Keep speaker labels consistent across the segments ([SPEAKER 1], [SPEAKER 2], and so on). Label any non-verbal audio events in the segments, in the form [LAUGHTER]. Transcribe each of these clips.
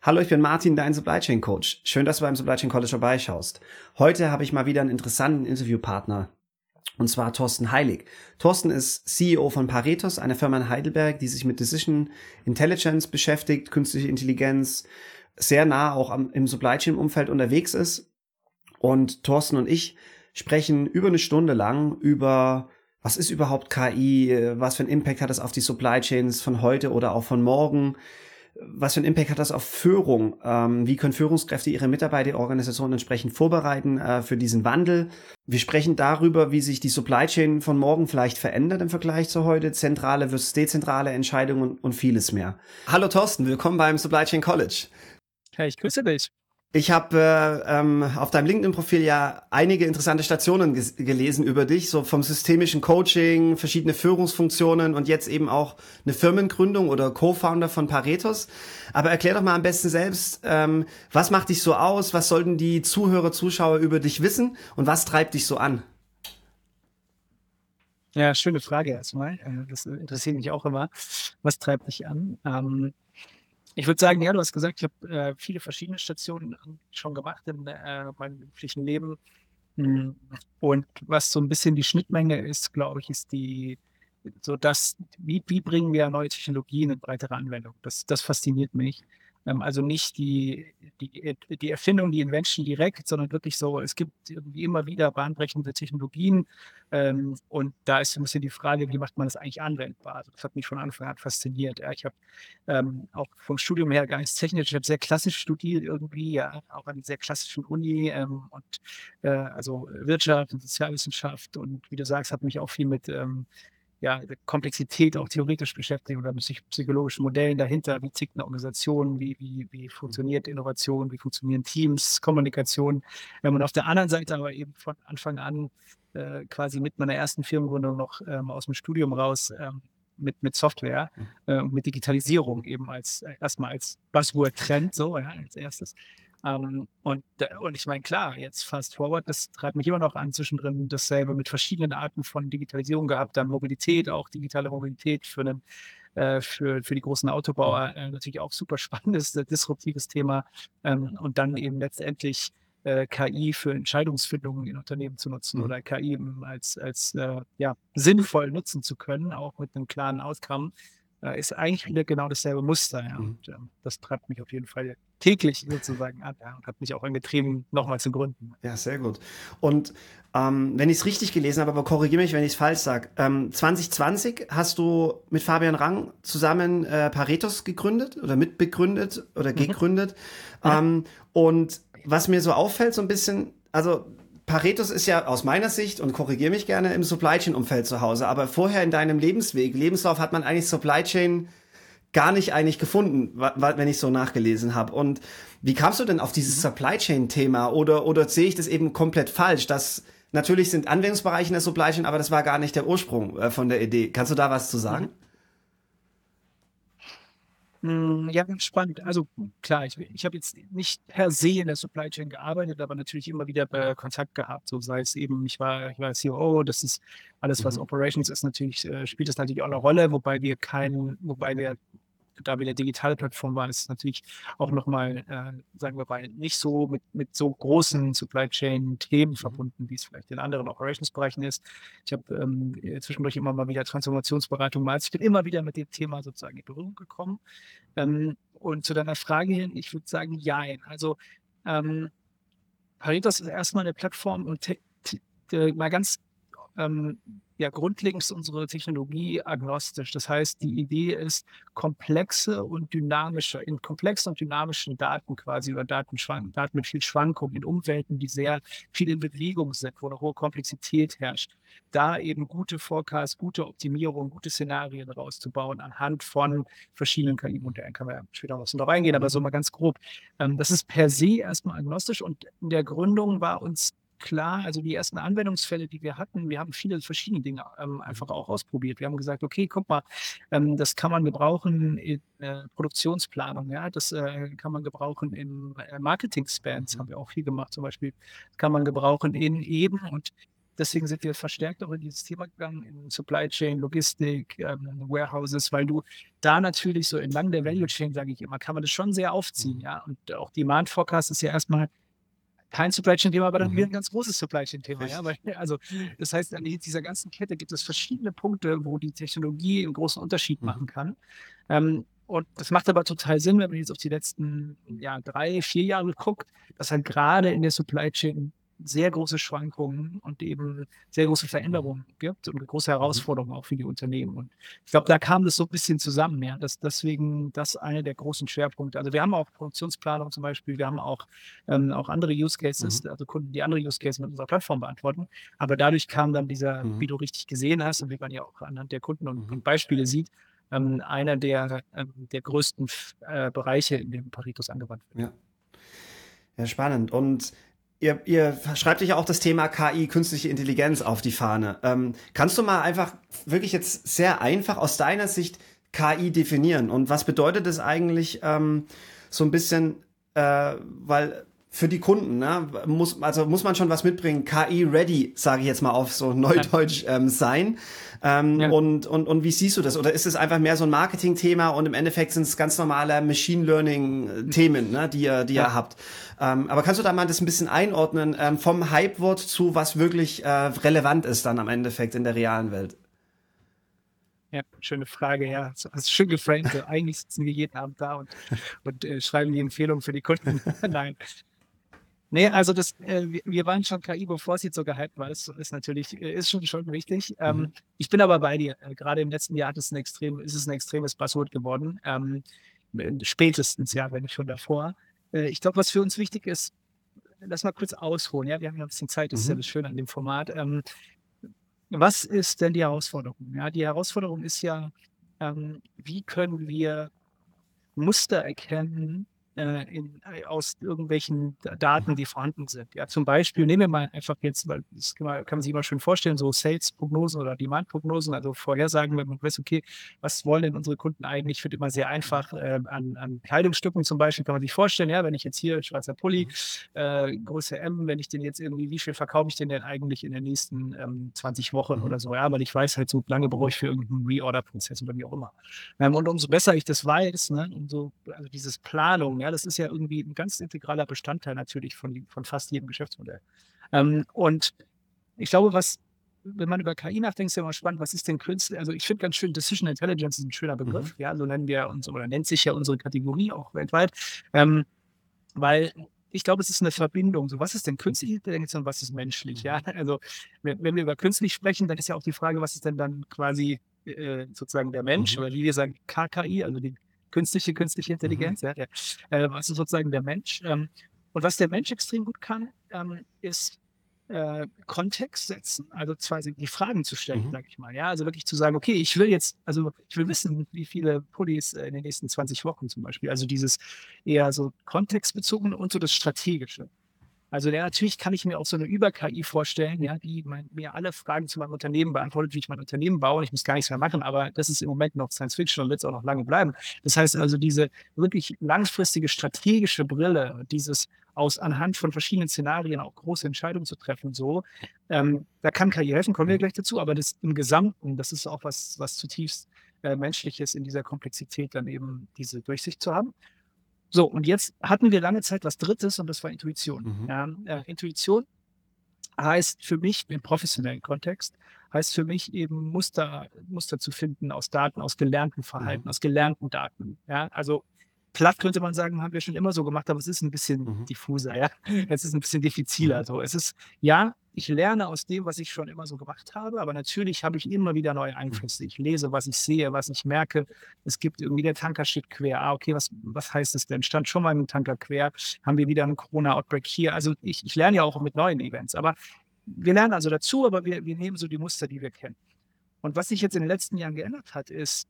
[SPEAKER 1] Hallo, ich bin Martin, dein Supply Chain Coach. Schön, dass du beim Supply Chain College vorbeischaust. Heute habe ich mal wieder einen interessanten Interviewpartner. Und zwar Thorsten Heilig. Thorsten ist CEO von Paretos, einer Firma in Heidelberg, die sich mit Decision Intelligence beschäftigt, künstliche Intelligenz, sehr nah auch am, im Supply Chain Umfeld unterwegs ist. Und Thorsten und ich sprechen über eine Stunde lang über was ist überhaupt KI, was für einen Impact hat es auf die Supply Chains von heute oder auch von morgen, was für einen Impact hat das auf Führung? Ähm, wie können Führungskräfte ihre Mitarbeiterorganisationen entsprechend vorbereiten äh, für diesen Wandel? Wir sprechen darüber, wie sich die Supply Chain von morgen vielleicht verändert im Vergleich zu heute, zentrale versus dezentrale Entscheidungen und vieles mehr. Hallo Thorsten, willkommen beim Supply Chain College.
[SPEAKER 2] Hey, ich grüße dich.
[SPEAKER 1] Ich habe äh, ähm, auf deinem LinkedIn-Profil ja einige interessante Stationen gelesen über dich, so vom systemischen Coaching, verschiedene Führungsfunktionen und jetzt eben auch eine Firmengründung oder Co-Founder von Paretos. Aber erklär doch mal am besten selbst, ähm, was macht dich so aus, was sollten die Zuhörer, Zuschauer über dich wissen und was treibt dich so an?
[SPEAKER 2] Ja, schöne Frage erstmal. Äh, das interessiert mich auch immer. Was treibt dich an? Ähm, ich würde sagen, ja, du hast gesagt, ich habe äh, viele verschiedene Stationen schon gemacht in äh, meinem beruflichen Leben. Mhm. Und was so ein bisschen die Schnittmenge ist, glaube ich, ist die, so dass, wie, wie bringen wir neue Technologien in breitere Anwendung? Das, das fasziniert mich. Ähm, also nicht die, die, die Erfindung, die Invention direkt, sondern wirklich so, es gibt irgendwie immer wieder bahnbrechende Technologien. Ähm, und da ist ein bisschen die Frage, wie macht man das eigentlich anwendbar? Also das hat mich von Anfang an fasziniert. Ja, ich habe ähm, auch vom Studium her gar nichts technisch, ich habe sehr klassisch studiert irgendwie, ja, auch an sehr klassischen Uni ähm, und äh, also Wirtschaft und Sozialwissenschaft und wie du sagst, hat mich auch viel mit ähm, ja, Komplexität auch theoretisch beschäftigen oder mit psychologischen Modellen dahinter. Wie tickt eine Organisation? Wie, wie, wie mhm. funktioniert Innovation? Wie funktionieren Teams? Kommunikation? Ähm, und auf der anderen Seite aber eben von Anfang an äh, quasi mit meiner ersten Firmengründung noch ähm, aus dem Studium raus ähm, mit, mit Software mhm. äh, mit Digitalisierung eben als äh, erstmal als Buzzword-Trend, so ja, als erstes. Ähm, und, und ich meine, klar, jetzt fast forward, das treibt mich immer noch an, zwischendrin dasselbe mit verschiedenen Arten von Digitalisierung gehabt, dann Mobilität, auch digitale Mobilität für einen äh, für, für die großen Autobauer äh, natürlich auch super [LAUGHS] spannendes, äh, disruptives Thema. Ähm, und dann eben letztendlich äh, KI für Entscheidungsfindungen in Unternehmen zu nutzen mhm. oder KI als, als äh, ja, sinnvoll nutzen zu können, auch mit einem klaren Outcome ist eigentlich wieder genau dasselbe Muster. Ja. Mhm. Und ähm, das treibt mich auf jeden Fall täglich sozusagen an ja, und hat mich auch angetrieben, nochmal zu gründen.
[SPEAKER 1] Ja, sehr gut. Und ähm, wenn ich es richtig gelesen habe, aber korrigiere mich, wenn ich es falsch sage, ähm, 2020 hast du mit Fabian Rang zusammen äh, Paretos gegründet oder mitbegründet oder mhm. gegründet. Ja. Ähm, und was mir so auffällt, so ein bisschen, also Paretos ist ja aus meiner Sicht, und korrigiere mich gerne, im Supply Chain Umfeld zu Hause. Aber vorher in deinem Lebensweg, Lebenslauf hat man eigentlich Supply Chain gar nicht eigentlich gefunden, wenn ich so nachgelesen habe. Und wie kamst du denn auf dieses mhm. Supply Chain Thema? Oder, oder sehe ich das eben komplett falsch? Das natürlich sind Anwendungsbereiche in der Supply Chain, aber das war gar nicht der Ursprung äh, von der Idee. Kannst du da was zu sagen? Mhm.
[SPEAKER 2] Hm, ja, ganz spannend. Also klar, ich, ich habe jetzt nicht per se in der Supply Chain gearbeitet, aber natürlich immer wieder äh, Kontakt gehabt. So sei es eben, ich war, ich war COO, das ist alles, was mhm. Operations ist, natürlich, äh, spielt das natürlich auch eine Rolle, wobei wir keinen, wobei wir da wir eine digitale Plattform waren, ist es natürlich auch nochmal, äh, sagen wir mal, nicht so mit, mit so großen Supply Chain-Themen mhm. verbunden, wie es vielleicht in anderen Operations-Bereichen ist. Ich habe ähm, zwischendurch immer mal wieder Transformationsberatung mal. Ich bin immer wieder mit dem Thema sozusagen in Berührung gekommen. Ähm, und zu deiner Frage hin, ich würde sagen, ja. Also ähm, Paritas ist erstmal eine Plattform und mal ganz ähm, ja grundlegend ist unsere Technologie agnostisch. Das heißt, die Idee ist, komplexe und dynamische, in komplexen und dynamischen Daten quasi oder Datenschwank, Daten mit viel Schwankung in Umwelten, die sehr viel in Bewegung sind, wo eine hohe Komplexität herrscht, da eben gute Forecasts, gute Optimierung, gute Szenarien rauszubauen anhand von verschiedenen KI-Modellen. Kann man ja später noch so drauf eingehen, aber so mal ganz grob. Ähm, das ist per se erstmal agnostisch und in der Gründung war uns klar, also die ersten Anwendungsfälle, die wir hatten, wir haben viele verschiedene Dinge ähm, einfach auch ausprobiert. Wir haben gesagt, okay, guck mal, ähm, das kann man gebrauchen in äh, Produktionsplanung, ja, das äh, kann man gebrauchen in äh, Marketing-Spans, mhm. haben wir auch viel gemacht zum Beispiel, das kann man gebrauchen in eben und deswegen sind wir verstärkt auch in dieses Thema gegangen, in Supply Chain, Logistik, ähm, Warehouses, weil du da natürlich so entlang der Value Chain, sage ich immer, kann man das schon sehr aufziehen, mhm. ja. Und auch Demand Forecast ist ja erstmal kein Supply Chain Thema, aber dann mhm. wieder ein ganz großes Supply Chain Thema, ja. Weil, also, das heißt, an dieser ganzen Kette gibt es verschiedene Punkte, wo die Technologie einen großen Unterschied mhm. machen kann. Ähm, und das macht aber total Sinn, wenn man jetzt auf die letzten ja, drei, vier Jahre guckt, dass halt gerade in der Supply Chain sehr große Schwankungen und eben sehr große Veränderungen gibt und große mhm. Herausforderungen auch für die Unternehmen. Und ich glaube, da kam das so ein bisschen zusammen, ja. Das, deswegen das eine der großen Schwerpunkte. Also wir haben auch Produktionsplanung zum Beispiel, wir haben auch, ähm, auch andere Use Cases, mhm. also Kunden, die andere Use Cases mit unserer Plattform beantworten. Aber dadurch kam dann dieser, mhm. wie du richtig gesehen hast und wie man ja auch anhand der Kunden und, mhm. und Beispiele sieht, ähm, einer der, ähm, der größten äh, Bereiche, in dem Paritos angewandt
[SPEAKER 1] wird. Ja. ja, spannend. Und Ihr, ihr schreibt euch ja auch das Thema KI, künstliche Intelligenz, auf die Fahne. Ähm, kannst du mal einfach wirklich jetzt sehr einfach aus deiner Sicht KI definieren? Und was bedeutet das eigentlich ähm, so ein bisschen, äh, weil für die Kunden, ne, muss, also muss man schon was mitbringen, KI-ready, sage ich jetzt mal auf so Neudeutsch ähm, sein. Ähm, ja. und, und, und wie siehst du das? Oder ist es einfach mehr so ein Marketing-Thema und im Endeffekt sind es ganz normale Machine Learning-Themen, ne, die ihr, die ja. ihr habt? Ähm, aber kannst du da mal das ein bisschen einordnen ähm, vom Hype-Wort zu was wirklich äh, relevant ist dann am Endeffekt in der realen Welt?
[SPEAKER 2] Ja, schöne Frage, ja. Das ist schön geframed. Eigentlich sitzen wir jeden Abend da und, und äh, schreiben die Empfehlungen für die Kunden. [LAUGHS] Nein. Nee, also das, äh, wir waren schon KI, bevor es jetzt so gehypt war. Das ist natürlich, äh, ist schon, schon wichtig. Ähm, mhm. Ich bin aber bei dir. Äh, gerade im letzten Jahr hat es ein extrem, ist es ein extremes Buzzword geworden. Ähm, spätestens, ja, wenn nicht schon davor. Äh, ich glaube, was für uns wichtig ist, lass mal kurz ausholen. Ja, wir haben ja ein bisschen Zeit, das mhm. ist ja mhm. das Schöne an dem Format. Ähm, was ist denn die Herausforderung? Ja, die Herausforderung ist ja, ähm, wie können wir Muster erkennen, äh, in, äh, aus irgendwelchen Daten, die vorhanden sind. Ja, zum Beispiel nehmen wir mal einfach jetzt, weil das kann man, kann man sich immer schön vorstellen, so Sales-Prognosen oder Demand-Prognosen, also Vorhersagen, wenn man weiß, okay, was wollen denn unsere Kunden eigentlich? Wird immer sehr einfach äh, an, an Kleidungsstücken zum Beispiel, kann man sich vorstellen, ja, wenn ich jetzt hier schwarzer Pulli, mhm. äh, Größe M, wenn ich den jetzt irgendwie, wie viel verkaufe ich den denn eigentlich in den nächsten ähm, 20 Wochen mhm. oder so, ja, weil ich weiß halt, so lange brauche ich für irgendeinen Reorder-Prozess oder wie auch immer. Ähm, und umso besser ich das weiß, ne, umso, also dieses Planung, ja, das ist ja irgendwie ein ganz integraler Bestandteil natürlich von, von fast jedem Geschäftsmodell. Ähm, und ich glaube, was, wenn man über KI nachdenkt, ist ja immer spannend, was ist denn Künstler? Also ich finde ganz schön, Decision Intelligence ist ein schöner Begriff, mhm. ja, so nennen wir uns, oder nennt sich ja unsere Kategorie auch weltweit, ähm, weil ich glaube, es ist eine Verbindung. So, was ist denn künstliche Intelligenz und was ist menschlich? Ja, mhm. also wenn, wenn, wir über künstlich sprechen, dann ist ja auch die Frage, was ist denn dann quasi äh, sozusagen der Mensch mhm. oder wie wir sagen KKI, also die künstliche, künstliche Intelligenz, mhm. ja, der, äh, was ist sozusagen der Mensch. Ähm, und was der Mensch extrem gut kann, ähm, ist äh, Kontext setzen, also zwar die Fragen zu stellen, mhm. sage ich mal. Ja, also wirklich zu sagen, okay, ich will jetzt, also ich will wissen, wie viele Pullis äh, in den nächsten 20 Wochen zum Beispiel. Also dieses eher so kontextbezogene und so das Strategische. Also ja, natürlich kann ich mir auch so eine Über-KI vorstellen, ja, die mein, mir alle Fragen zu meinem Unternehmen beantwortet, wie ich mein Unternehmen baue. Ich muss gar nichts mehr machen, aber das ist im Moment noch Science Fiction und wird es auch noch lange bleiben. Das heißt also, diese wirklich langfristige strategische Brille, dieses aus anhand von verschiedenen Szenarien auch große Entscheidungen zu treffen, so, ähm, da kann KI helfen, kommen wir gleich dazu, aber das im Gesamten, das ist auch was, was zutiefst äh, menschliches in dieser Komplexität dann eben diese Durchsicht zu haben. So, und jetzt hatten wir lange Zeit was Drittes und das war Intuition. Mhm. Ja, äh, Intuition heißt für mich im professionellen Kontext, heißt für mich eben Muster, Muster zu finden aus Daten, aus gelernten Verhalten, mhm. aus gelernten Daten. Ja, also platt könnte man sagen, haben wir schon immer so gemacht, aber es ist ein bisschen mhm. diffuser, ja. [LAUGHS] Es ist ein bisschen diffiziler. Mhm. So, es ist, ja, ich lerne aus dem, was ich schon immer so gemacht habe, aber natürlich habe ich immer wieder neue mhm. Einflüsse. Ich lese, was ich sehe, was ich merke. Es gibt irgendwie der Tanker steht quer. Ah, okay, was, was heißt das denn? Stand schon mal ein Tanker quer? Haben wir wieder einen Corona-Outbreak hier? Also ich, ich lerne ja auch mit neuen Events, aber wir lernen also dazu, aber wir, wir nehmen so die Muster, die wir kennen. Und was sich jetzt in den letzten Jahren geändert hat, ist,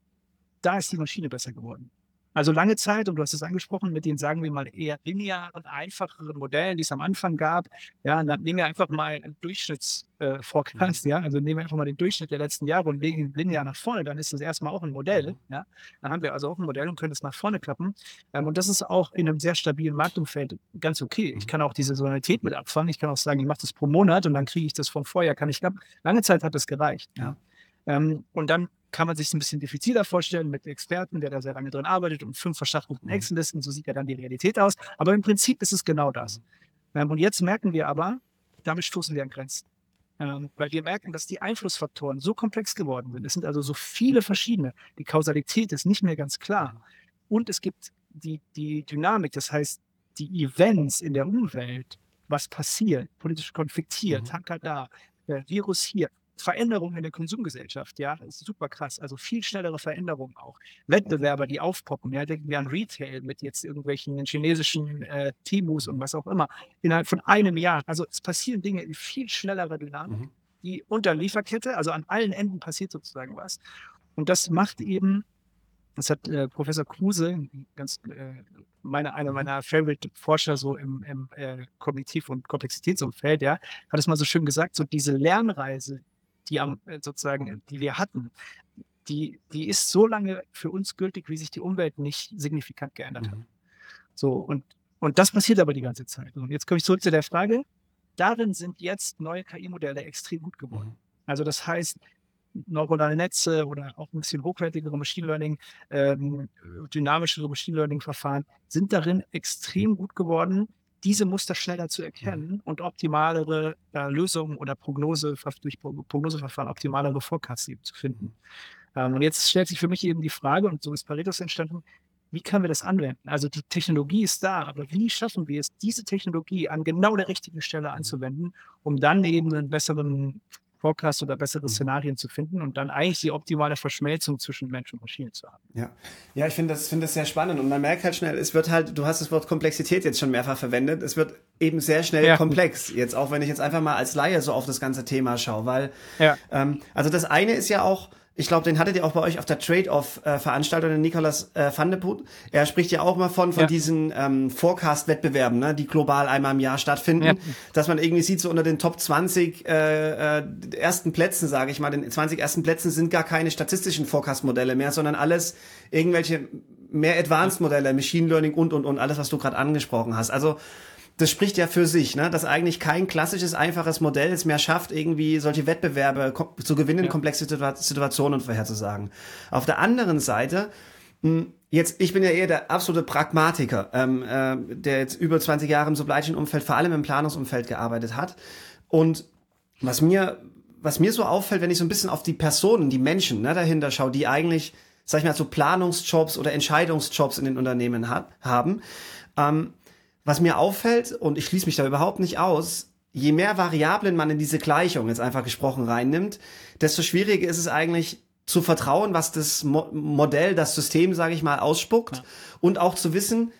[SPEAKER 2] da ist die Maschine besser geworden. Also lange Zeit, und du hast es angesprochen, mit den, sagen wir mal, eher linearen, einfacheren Modellen, die es am Anfang gab. Ja, dann nehmen wir einfach mal einen Durchschnittsforecast, äh, ja, also nehmen wir einfach mal den Durchschnitt der letzten Jahre und legen ihn linear nach vorne, dann ist das erstmal auch ein Modell, ja. Dann haben wir also auch ein Modell und können es nach vorne klappen. Ähm, und das ist auch in einem sehr stabilen Marktumfeld ganz okay. Ich kann auch die Saisonalität mit abfangen. Ich kann auch sagen, ich mache das pro Monat und dann kriege ich das vom Vorjahr, kann ich klappen. Lange Zeit hat das gereicht, ja. Ähm, und dann kann man sich ein bisschen diffiziler vorstellen mit Experten, der da sehr lange drin arbeitet und fünf verschachtelten mhm. Excel-Listen. So sieht ja dann die Realität aus. Aber im Prinzip ist es genau das. Ähm, und jetzt merken wir aber, damit stoßen wir an Grenzen. Ähm, weil wir merken, dass die Einflussfaktoren so komplex geworden sind. Es sind also so viele verschiedene. Die Kausalität ist nicht mehr ganz klar. Und es gibt die, die Dynamik, das heißt, die Events in der Umwelt, was passiert, politisch konfliktiert, mhm. Tanker da, Virus hier, Veränderungen in der Konsumgesellschaft, ja, das ist super krass. Also viel schnellere Veränderungen auch. Wettbewerber, die aufpoppen, ja, denken wir an Retail mit jetzt irgendwelchen chinesischen äh, Timus und was auch immer, innerhalb von einem Jahr. Also es passieren Dinge in viel schnellerer Dynamik, mhm. die unter Lieferkette, also an allen Enden passiert sozusagen was. Und das macht eben, das hat äh, Professor Kruse, ganz äh, meine, einer mhm. meiner Favorite Forscher so im, im äh, Kognitiv- und Komplexitätsumfeld, ja, hat es mal so schön gesagt, so diese Lernreise, die am, äh, sozusagen, die wir hatten, die, die ist so lange für uns gültig, wie sich die Umwelt nicht signifikant geändert hat. Mhm. So, und, und das passiert aber die ganze Zeit. Und jetzt komme ich zurück zu der Frage. Darin sind jetzt neue KI-Modelle extrem gut geworden. Mhm. Also das heißt, neuronale Netze oder auch ein bisschen hochwertigere Machine Learning, ähm, dynamischere Machine Learning-Verfahren sind darin extrem gut geworden, diese Muster schneller zu erkennen und optimalere äh, Lösungen oder Prognose, durch Prognoseverfahren optimalere Forecasts zu finden. Ähm, und jetzt stellt sich für mich eben die Frage, und so ist Paretos entstanden, wie können wir das anwenden? Also die Technologie ist da, aber wie schaffen wir es, diese Technologie an genau der richtigen Stelle anzuwenden, um dann eben einen besseren Forecast oder bessere mhm. Szenarien zu finden und dann eigentlich die optimale Verschmelzung zwischen Mensch und Maschine zu haben.
[SPEAKER 1] Ja, ja ich finde das, find das sehr spannend und man merkt halt schnell, es wird halt, du hast das Wort Komplexität jetzt schon mehrfach verwendet, es wird eben sehr schnell ja. komplex. Jetzt auch, wenn ich jetzt einfach mal als Laie so auf das ganze Thema schaue, weil, ja. ähm, also das eine ist ja auch, ich glaube, den hattet ihr auch bei euch auf der Trade-off-Veranstaltung, den Nikolas äh, Van de Poel. Er spricht ja auch mal von, von ja. diesen ähm, Forecast-Wettbewerben, ne, die global einmal im Jahr stattfinden. Ja. Dass man irgendwie sieht, so unter den Top 20 äh, äh, ersten Plätzen, sage ich mal, den 20 ersten Plätzen sind gar keine statistischen Forecast-Modelle mehr, sondern alles irgendwelche mehr Advanced-Modelle, Machine Learning und, und, und, alles, was du gerade angesprochen hast. Also das spricht ja für sich, ne? dass eigentlich kein klassisches, einfaches Modell es mehr schafft, irgendwie solche Wettbewerbe zu gewinnen, ja. komplexe Situationen vorherzusagen. Auf der anderen Seite, hm, jetzt, ich bin ja eher der absolute Pragmatiker, ähm, äh, der jetzt über 20 Jahre im Supply Chain Umfeld, vor allem im Planungsumfeld gearbeitet hat. Und was mir, was mir so auffällt, wenn ich so ein bisschen auf die Personen, die Menschen ne, dahinter schaue, die eigentlich, sag ich mal, so Planungsjobs oder Entscheidungsjobs in den Unternehmen hat, haben, ähm, was mir auffällt, und ich schließe mich da überhaupt nicht aus, je mehr Variablen man in diese Gleichung jetzt einfach gesprochen reinnimmt, desto schwieriger ist es eigentlich zu vertrauen, was das Mo Modell, das System, sage ich mal, ausspuckt ja. und auch zu wissen,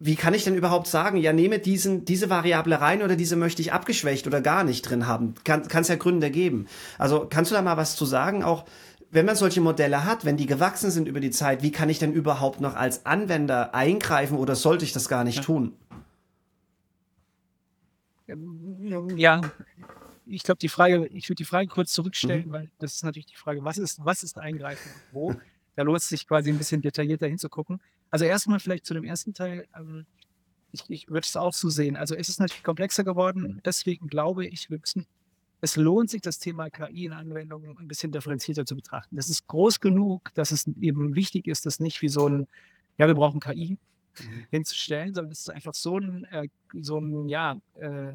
[SPEAKER 1] wie kann ich denn überhaupt sagen, ja, nehme diesen, diese Variable rein oder diese möchte ich abgeschwächt oder gar nicht drin haben? Kann es ja Gründe geben. Also kannst du da mal was zu sagen? Auch wenn man solche Modelle hat, wenn die gewachsen sind über die Zeit, wie kann ich denn überhaupt noch als Anwender eingreifen oder sollte ich das gar nicht ja. tun?
[SPEAKER 2] Ja, ich glaube, die Frage, ich würde die Frage kurz zurückstellen, mhm. weil das ist natürlich die Frage, was ist, was ist Eingreifen und wo? Da lohnt es sich quasi ein bisschen detaillierter hinzugucken. Also erstmal vielleicht zu dem ersten Teil. Ähm, ich, ich würde es auch so sehen. Also es ist natürlich komplexer geworden. Deswegen glaube ich, wir müssen, es lohnt sich, das Thema KI in Anwendungen ein bisschen differenzierter zu betrachten. Das ist groß genug, dass es eben wichtig ist, dass nicht wie so ein, ja, wir brauchen KI, mhm. Hinzustellen, sondern es ist einfach so ein, äh, so ein ja, äh,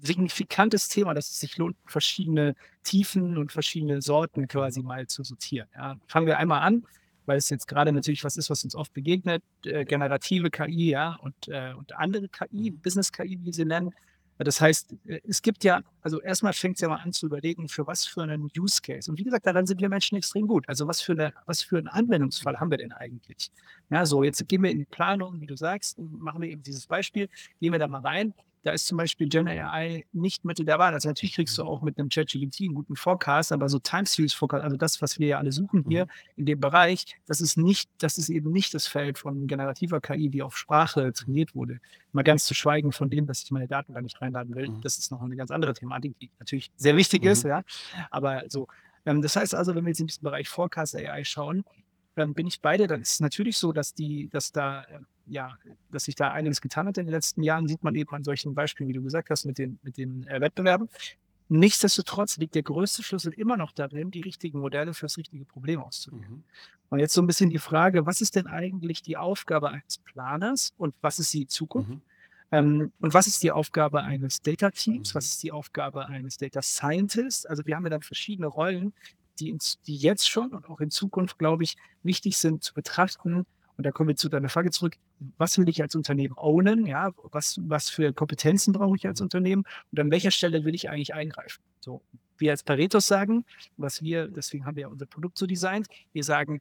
[SPEAKER 2] signifikantes Thema, dass es sich lohnt, verschiedene Tiefen und verschiedene Sorten quasi mal zu sortieren. Ja. Fangen wir einmal an, weil es jetzt gerade natürlich was ist, was uns oft begegnet, äh, generative KI, ja, und, äh, und andere KI, mhm. Business-KI, wie sie nennen, das heißt, äh, es gibt ja, also erstmal fängt es ja mal an zu überlegen, für was für einen Use Case. Und wie gesagt, daran sind wir Menschen extrem gut. Also was für, eine, was für einen Anwendungsfall haben wir denn eigentlich? Ja, so, jetzt gehen wir in die Planung, wie du sagst, und machen wir eben dieses Beispiel, gehen wir da mal rein. Da ist zum Beispiel Gen AI nicht Mittel der Wahl. Also natürlich kriegst du auch mit einem ChatGPT einen guten Forecast, aber so Time Series Forecast, also das, was wir ja alle suchen hier mhm. in dem Bereich, das ist nicht, das ist eben nicht das Feld von generativer KI, die auf Sprache trainiert wurde. Mal ganz zu schweigen von dem, dass ich meine Daten da nicht reinladen will. Mhm. Das ist noch eine ganz andere Thematik, die natürlich sehr wichtig mhm. ist, ja. Aber so, ähm, das heißt also, wenn wir jetzt in diesem Bereich Forecast AI schauen, dann bin ich bei dir. Dann ist es natürlich so, dass die, dass da äh, ja, dass sich da einiges getan hat in den letzten Jahren, sieht man eben an solchen Beispielen, wie du gesagt hast, mit den, mit den äh, Wettbewerben. Nichtsdestotrotz liegt der größte Schlüssel immer noch darin, die richtigen Modelle für das richtige Problem auszuwählen. Mhm. Und jetzt so ein bisschen die Frage, was ist denn eigentlich die Aufgabe eines Planers und was ist die Zukunft? Mhm. Ähm, und was ist die Aufgabe eines Data Teams? Mhm. Was ist die Aufgabe eines Data Scientists? Also wir haben ja dann verschiedene Rollen, die, in, die jetzt schon und auch in Zukunft, glaube ich, wichtig sind zu betrachten, und da kommen wir zu deiner Frage zurück. Was will ich als Unternehmen ownen? Ja, was, was für Kompetenzen brauche ich als Unternehmen? Und an welcher Stelle will ich eigentlich eingreifen? So, wir als Paretos sagen, was wir, deswegen haben wir ja unser Produkt so designt, wir sagen,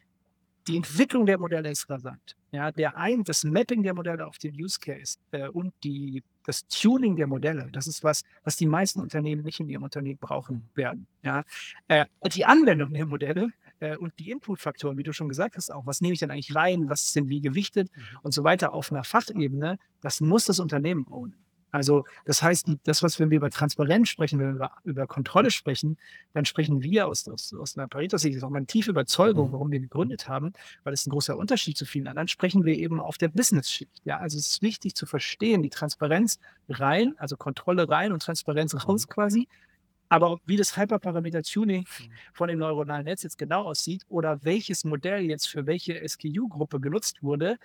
[SPEAKER 2] die Entwicklung der Modelle ist rasant. Ja, der ein, das Mapping der Modelle auf den Use Case äh, und die, das Tuning der Modelle, das ist was, was die meisten Unternehmen nicht in ihrem Unternehmen brauchen werden. Ja, äh, die Anwendung der Modelle äh, und die Inputfaktoren, wie du schon gesagt hast, auch, was nehme ich denn eigentlich rein, was ist denn wie gewichtet mhm. und so weiter auf einer Fachebene, das muss das Unternehmen ownen. Also das heißt, das, was wenn wir über Transparenz sprechen, wenn wir über, über Kontrolle sprechen, dann sprechen wir aus, aus, aus einer Pareto-Sicht, das ist auch meine tiefe Überzeugung, warum wir gegründet haben, weil es ein großer Unterschied zu vielen anderen, sprechen wir eben auf der Business-Schicht. Ja, also es ist wichtig zu verstehen, die Transparenz rein, also Kontrolle rein und Transparenz raus mhm. quasi, aber wie das Hyperparameter-Tuning mhm. von dem neuronalen Netz jetzt genau aussieht oder welches Modell jetzt für welche SKU-Gruppe genutzt wurde,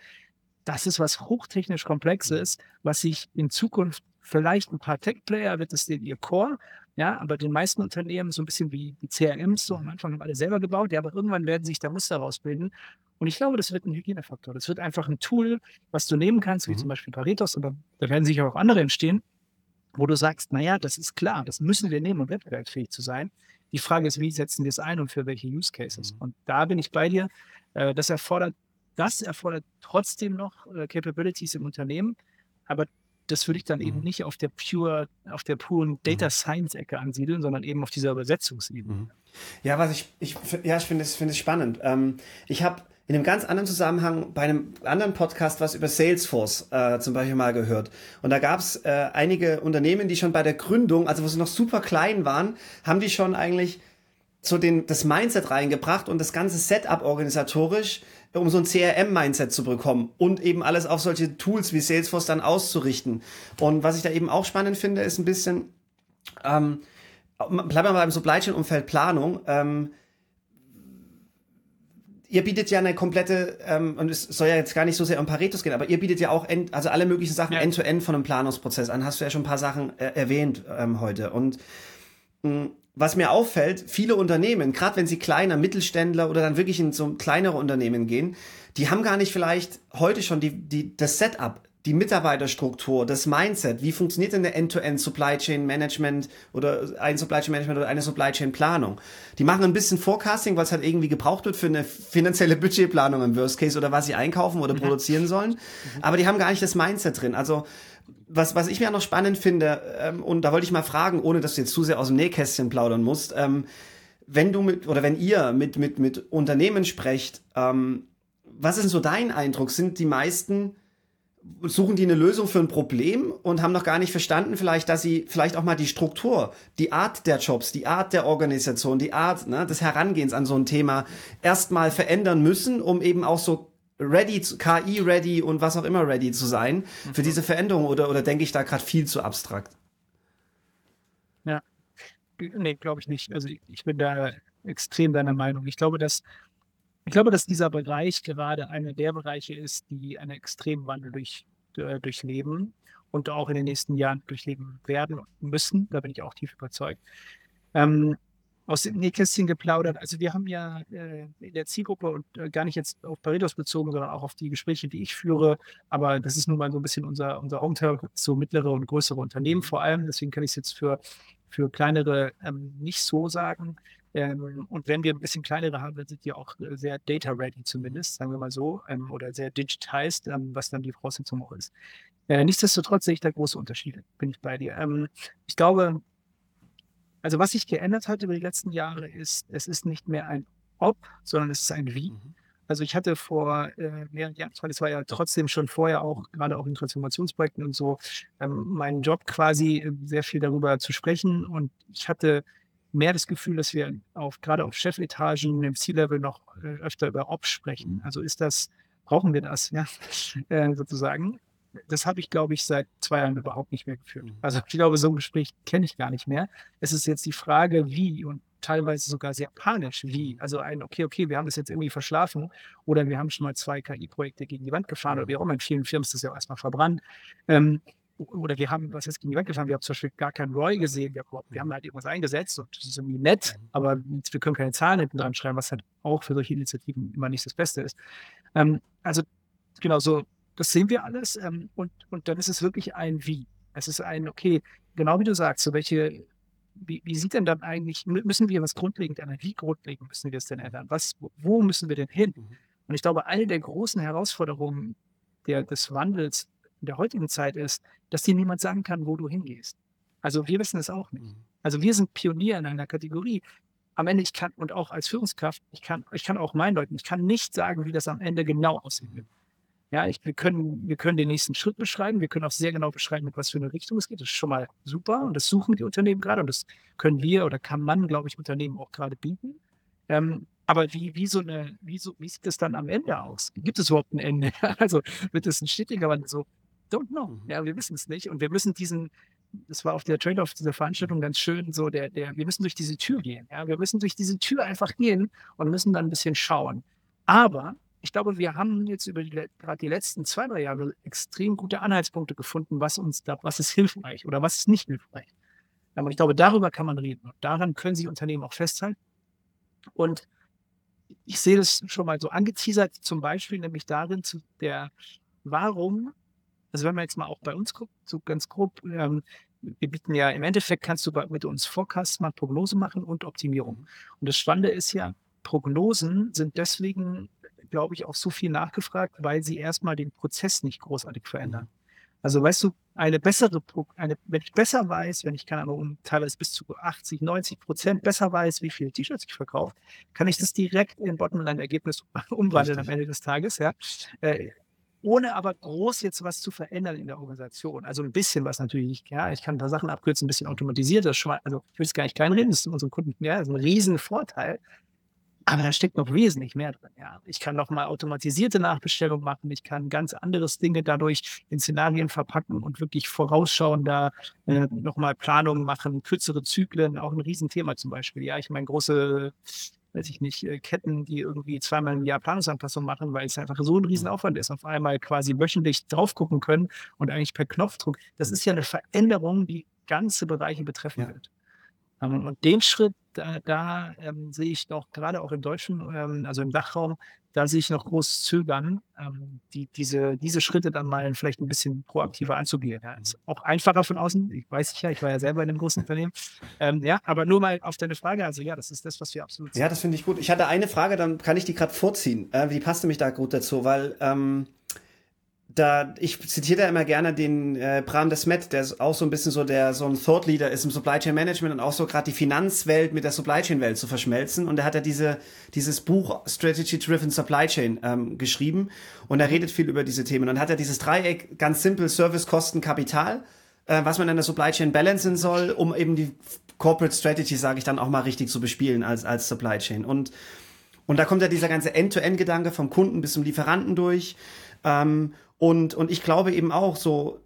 [SPEAKER 2] das ist was hochtechnisch Komplexes, mhm. was sich in Zukunft vielleicht ein paar Tech-Player wird es den ihr Core, ja, aber den meisten Unternehmen so ein bisschen wie die CRMs, so am mhm. Anfang haben alle selber gebaut, ja, aber irgendwann werden sich da Muster rausbilden. Und ich glaube, das wird ein Hygienefaktor. Das wird einfach ein Tool, was du nehmen kannst, wie mhm. zum Beispiel Paretos, aber da werden sicher auch andere entstehen, wo du sagst, naja, das ist klar, das müssen wir nehmen, um wettbewerbsfähig zu sein. Die Frage ist, wie setzen wir es ein und für welche Use Cases? Mhm. Und da bin ich bei dir. Äh, das erfordert, das erfordert trotzdem noch äh, Capabilities im Unternehmen, aber das würde ich dann mhm. eben nicht auf der pure, auf der puren Data mhm. Science Ecke ansiedeln, sondern eben auf dieser Übersetzungsebene. Mhm.
[SPEAKER 1] Ja, was ich, ich ja, ich finde es, finde es spannend. Ähm, ich habe in einem ganz anderen Zusammenhang bei einem anderen Podcast was über Salesforce äh, zum Beispiel mal gehört. Und da gab es äh, einige Unternehmen, die schon bei der Gründung, also wo sie noch super klein waren, haben die schon eigentlich so den, das Mindset reingebracht und das ganze Setup organisatorisch, um so ein CRM-Mindset zu bekommen und eben alles auf solche Tools wie Salesforce dann auszurichten. Und was ich da eben auch spannend finde, ist ein bisschen, ähm, bleiben wir mal beim Supply Chain-Umfeld Planung. Ähm, ihr bietet ja eine komplette, ähm, und es soll ja jetzt gar nicht so sehr um Paretos gehen, aber ihr bietet ja auch end, also alle möglichen Sachen end-to-end -End von einem Planungsprozess an. Hast du ja schon ein paar Sachen äh, erwähnt ähm, heute. Und mh, mm, was mir auffällt, viele Unternehmen, gerade wenn sie kleiner, Mittelständler oder dann wirklich in so kleinere Unternehmen gehen, die haben gar nicht vielleicht heute schon die, die, das Setup, die Mitarbeiterstruktur, das Mindset, wie funktioniert denn der End-to-End Supply Chain Management oder ein Supply Chain Management oder eine Supply Chain Planung? Die machen ein bisschen Forecasting, was halt irgendwie gebraucht wird für eine finanzielle Budgetplanung im Worst Case oder was sie einkaufen oder mhm. produzieren sollen. Mhm. Aber die haben gar nicht das Mindset drin. Also was, was ich mir auch noch spannend finde, ähm, und da wollte ich mal fragen, ohne dass du jetzt zu sehr aus dem Nähkästchen plaudern musst, ähm, wenn du mit oder wenn ihr mit, mit, mit Unternehmen sprecht, ähm, was ist denn so dein Eindruck? Sind die meisten suchen die eine Lösung für ein Problem und haben noch gar nicht verstanden vielleicht, dass sie vielleicht auch mal die Struktur, die Art der Jobs, die Art der Organisation, die Art ne, des Herangehens an so ein Thema erstmal verändern müssen, um eben auch so ready, KI ready und was auch immer ready zu sein für diese Veränderung oder, oder denke ich da gerade viel zu abstrakt?
[SPEAKER 2] Ja, nee, glaube ich nicht. Also ich, ich bin da extrem deiner Meinung. Ich glaube, dass ich glaube, dass dieser Bereich gerade einer der Bereiche ist, die einen extremen Wandel durch, äh, durchleben und auch in den nächsten Jahren durchleben werden und müssen. Da bin ich auch tief überzeugt. Ähm, aus dem Nähkästchen geplaudert. Also wir haben ja äh, in der Zielgruppe und äh, gar nicht jetzt auf Paretos bezogen, sondern auch auf die Gespräche, die ich führe. Aber das ist nun mal so ein bisschen unser, unser Hometown, so mittlere und größere Unternehmen vor allem. Deswegen kann ich es jetzt für, für kleinere ähm, nicht so sagen. Ähm, und wenn wir ein bisschen kleinere haben, dann sind die auch äh, sehr data-ready zumindest, sagen wir mal so, ähm, oder sehr digitized, ähm, was dann die Voraussetzung auch ist. Äh, nichtsdestotrotz sehe ich da große Unterschiede, bin ich bei dir. Ähm, ich glaube, also was sich geändert hat über die letzten Jahre ist, es ist nicht mehr ein Ob, sondern es ist ein Wie. Mhm. Also ich hatte vor äh, mehreren Jahren, das war ja trotzdem schon vorher auch, gerade auch in Transformationsprojekten und so, ähm, meinen Job quasi äh, sehr viel darüber zu sprechen. Und ich hatte mehr das Gefühl, dass wir auf, gerade auf Chefetagen im C-Level noch äh, öfter über Ops sprechen. Mhm. Also ist das, brauchen wir das, ja, [LAUGHS] äh, sozusagen. Das habe ich, glaube ich, seit zwei Jahren überhaupt nicht mehr geführt. Mhm. Also ich glaube, so ein Gespräch kenne ich gar nicht mehr. Es ist jetzt die Frage, wie und teilweise sogar sehr panisch, wie. Also ein, okay, okay, wir haben das jetzt irgendwie verschlafen oder wir haben schon mal zwei KI-Projekte gegen die Wand gefahren oder wie auch immer. In vielen Firmen ist das ja auch erstmal verbrannt. Ähm, oder wir haben was jetzt gegen die Wand gefahren, wir haben zum Beispiel gar keinen ROI gesehen, wir, wir haben halt irgendwas eingesetzt und das ist irgendwie nett, mhm. aber wir können keine Zahlen hinten dran schreiben, was halt auch für solche Initiativen immer nicht das Beste ist. Ähm, also genau so, das sehen wir alles ähm, und, und dann ist es wirklich ein Wie. Es ist ein, okay, genau wie du sagst, so welche wie, wie, sieht denn dann eigentlich, müssen wir was grundlegend ändern? Wie grundlegend müssen wir es denn ändern? Was, wo müssen wir denn hin? Mhm. Und ich glaube, eine der großen Herausforderungen der, des Wandels in der heutigen Zeit ist, dass dir niemand sagen kann, wo du hingehst. Also wir wissen es auch nicht. Mhm. Also wir sind Pionier in einer Kategorie. Am Ende, ich kann, und auch als Führungskraft, ich kann, ich kann auch meinen Leuten, ich kann nicht sagen, wie das am Ende genau aussehen wird. Ja, ich, wir, können, wir können den nächsten Schritt beschreiben. Wir können auch sehr genau beschreiben, mit was für eine Richtung es geht. Das ist schon mal super und das suchen die Unternehmen gerade und das können wir oder kann man, glaube ich, Unternehmen auch gerade bieten. Ähm, aber wie, wie, so eine, wie, so, wie sieht das dann am Ende aus? Gibt es überhaupt ein Ende? [LAUGHS] Also wird es ein stetiger Wandel? So, don't know. Ja, wir wissen es nicht. Und wir müssen diesen, das war auf der Trade-off dieser Veranstaltung ganz schön, so der, der, wir müssen durch diese Tür gehen. Ja, wir müssen durch diese Tür einfach gehen und müssen dann ein bisschen schauen. Aber ich glaube, wir haben jetzt über die, gerade die letzten zwei, drei Jahre extrem gute Anhaltspunkte gefunden, was uns da, was ist hilfreich oder was ist nicht hilfreich. Aber ich glaube, darüber kann man reden. Und daran können sich Unternehmen auch festhalten. Und ich sehe das schon mal so angeteasert, zum Beispiel nämlich darin, zu der, warum, also wenn man jetzt mal auch bei uns guckt, so ganz grob, ähm, wir bieten ja, im Endeffekt kannst du mit uns Forecast mal Prognose machen und Optimierung. Und das Spannende ist ja, Prognosen sind deswegen glaube ich, auch so viel nachgefragt, weil sie erstmal den Prozess nicht großartig verändern. Also weißt du, eine bessere, eine, wenn ich besser weiß, wenn ich keine Ahnung, teilweise bis zu 80, 90 Prozent besser weiß, wie viele T-Shirts ich verkaufe, kann ich das direkt in Bottomline-Ergebnis [LAUGHS] umwandeln Richtig. am Ende des Tages, ja. Äh, ohne aber groß jetzt was zu verändern in der Organisation. Also ein bisschen was natürlich, ja, ich kann ein paar Sachen abkürzen, ein bisschen automatisiert, das schon mal, also ich will es gar nicht kleinreden, das ist unseren Kunden, ja, das ist ein Riesenvorteil. Aber da steckt noch wesentlich mehr drin. Ja. Ich kann noch mal automatisierte Nachbestellungen machen. Ich kann ganz anderes Dinge dadurch in Szenarien verpacken und wirklich vorausschauen, da äh, noch mal Planungen machen, kürzere Zyklen, auch ein Riesenthema zum Beispiel. Ja, ich meine, große, weiß ich nicht, äh, Ketten, die irgendwie zweimal im Jahr Planungsanpassung machen, weil es einfach so ein Riesenaufwand ist, auf einmal quasi wöchentlich drauf gucken können und eigentlich per Knopfdruck. Das ist ja eine Veränderung, die ganze Bereiche betreffen ja. wird. Ähm, und den Schritt, da, da ähm, sehe ich noch gerade auch im deutschen, ähm, also im Dachraum, da sehe ich noch groß Zögern, ähm, die, diese, diese Schritte dann mal vielleicht ein bisschen proaktiver anzugehen. Ja. Ist auch einfacher von außen, ich weiß ich ja, ich war ja selber in einem großen Unternehmen. Ähm, ja, aber nur mal auf deine Frage, also ja, das ist das, was wir absolut
[SPEAKER 1] Ja, das finde ich gut. Ich hatte eine Frage, dann kann ich die gerade vorziehen. Äh, die passte mich da gut dazu, weil ähm, da, ich zitiere da immer gerne den äh, Bram Desmet, der ist auch so ein bisschen so der so ein Thought Leader ist im Supply Chain Management und auch so gerade die Finanzwelt mit der Supply Chain Welt zu verschmelzen. Und er hat ja diese dieses Buch Strategy Driven Supply Chain ähm, geschrieben und er redet viel über diese Themen und hat ja dieses Dreieck ganz simpel Service, Kosten, Kapital, äh, was man in der Supply Chain balancen soll, um eben die Corporate Strategy, sage ich dann auch mal richtig zu bespielen als als Supply Chain und und da kommt ja dieser ganze End-to-End-Gedanke vom Kunden bis zum Lieferanten durch. Ähm, und, und ich glaube eben auch so,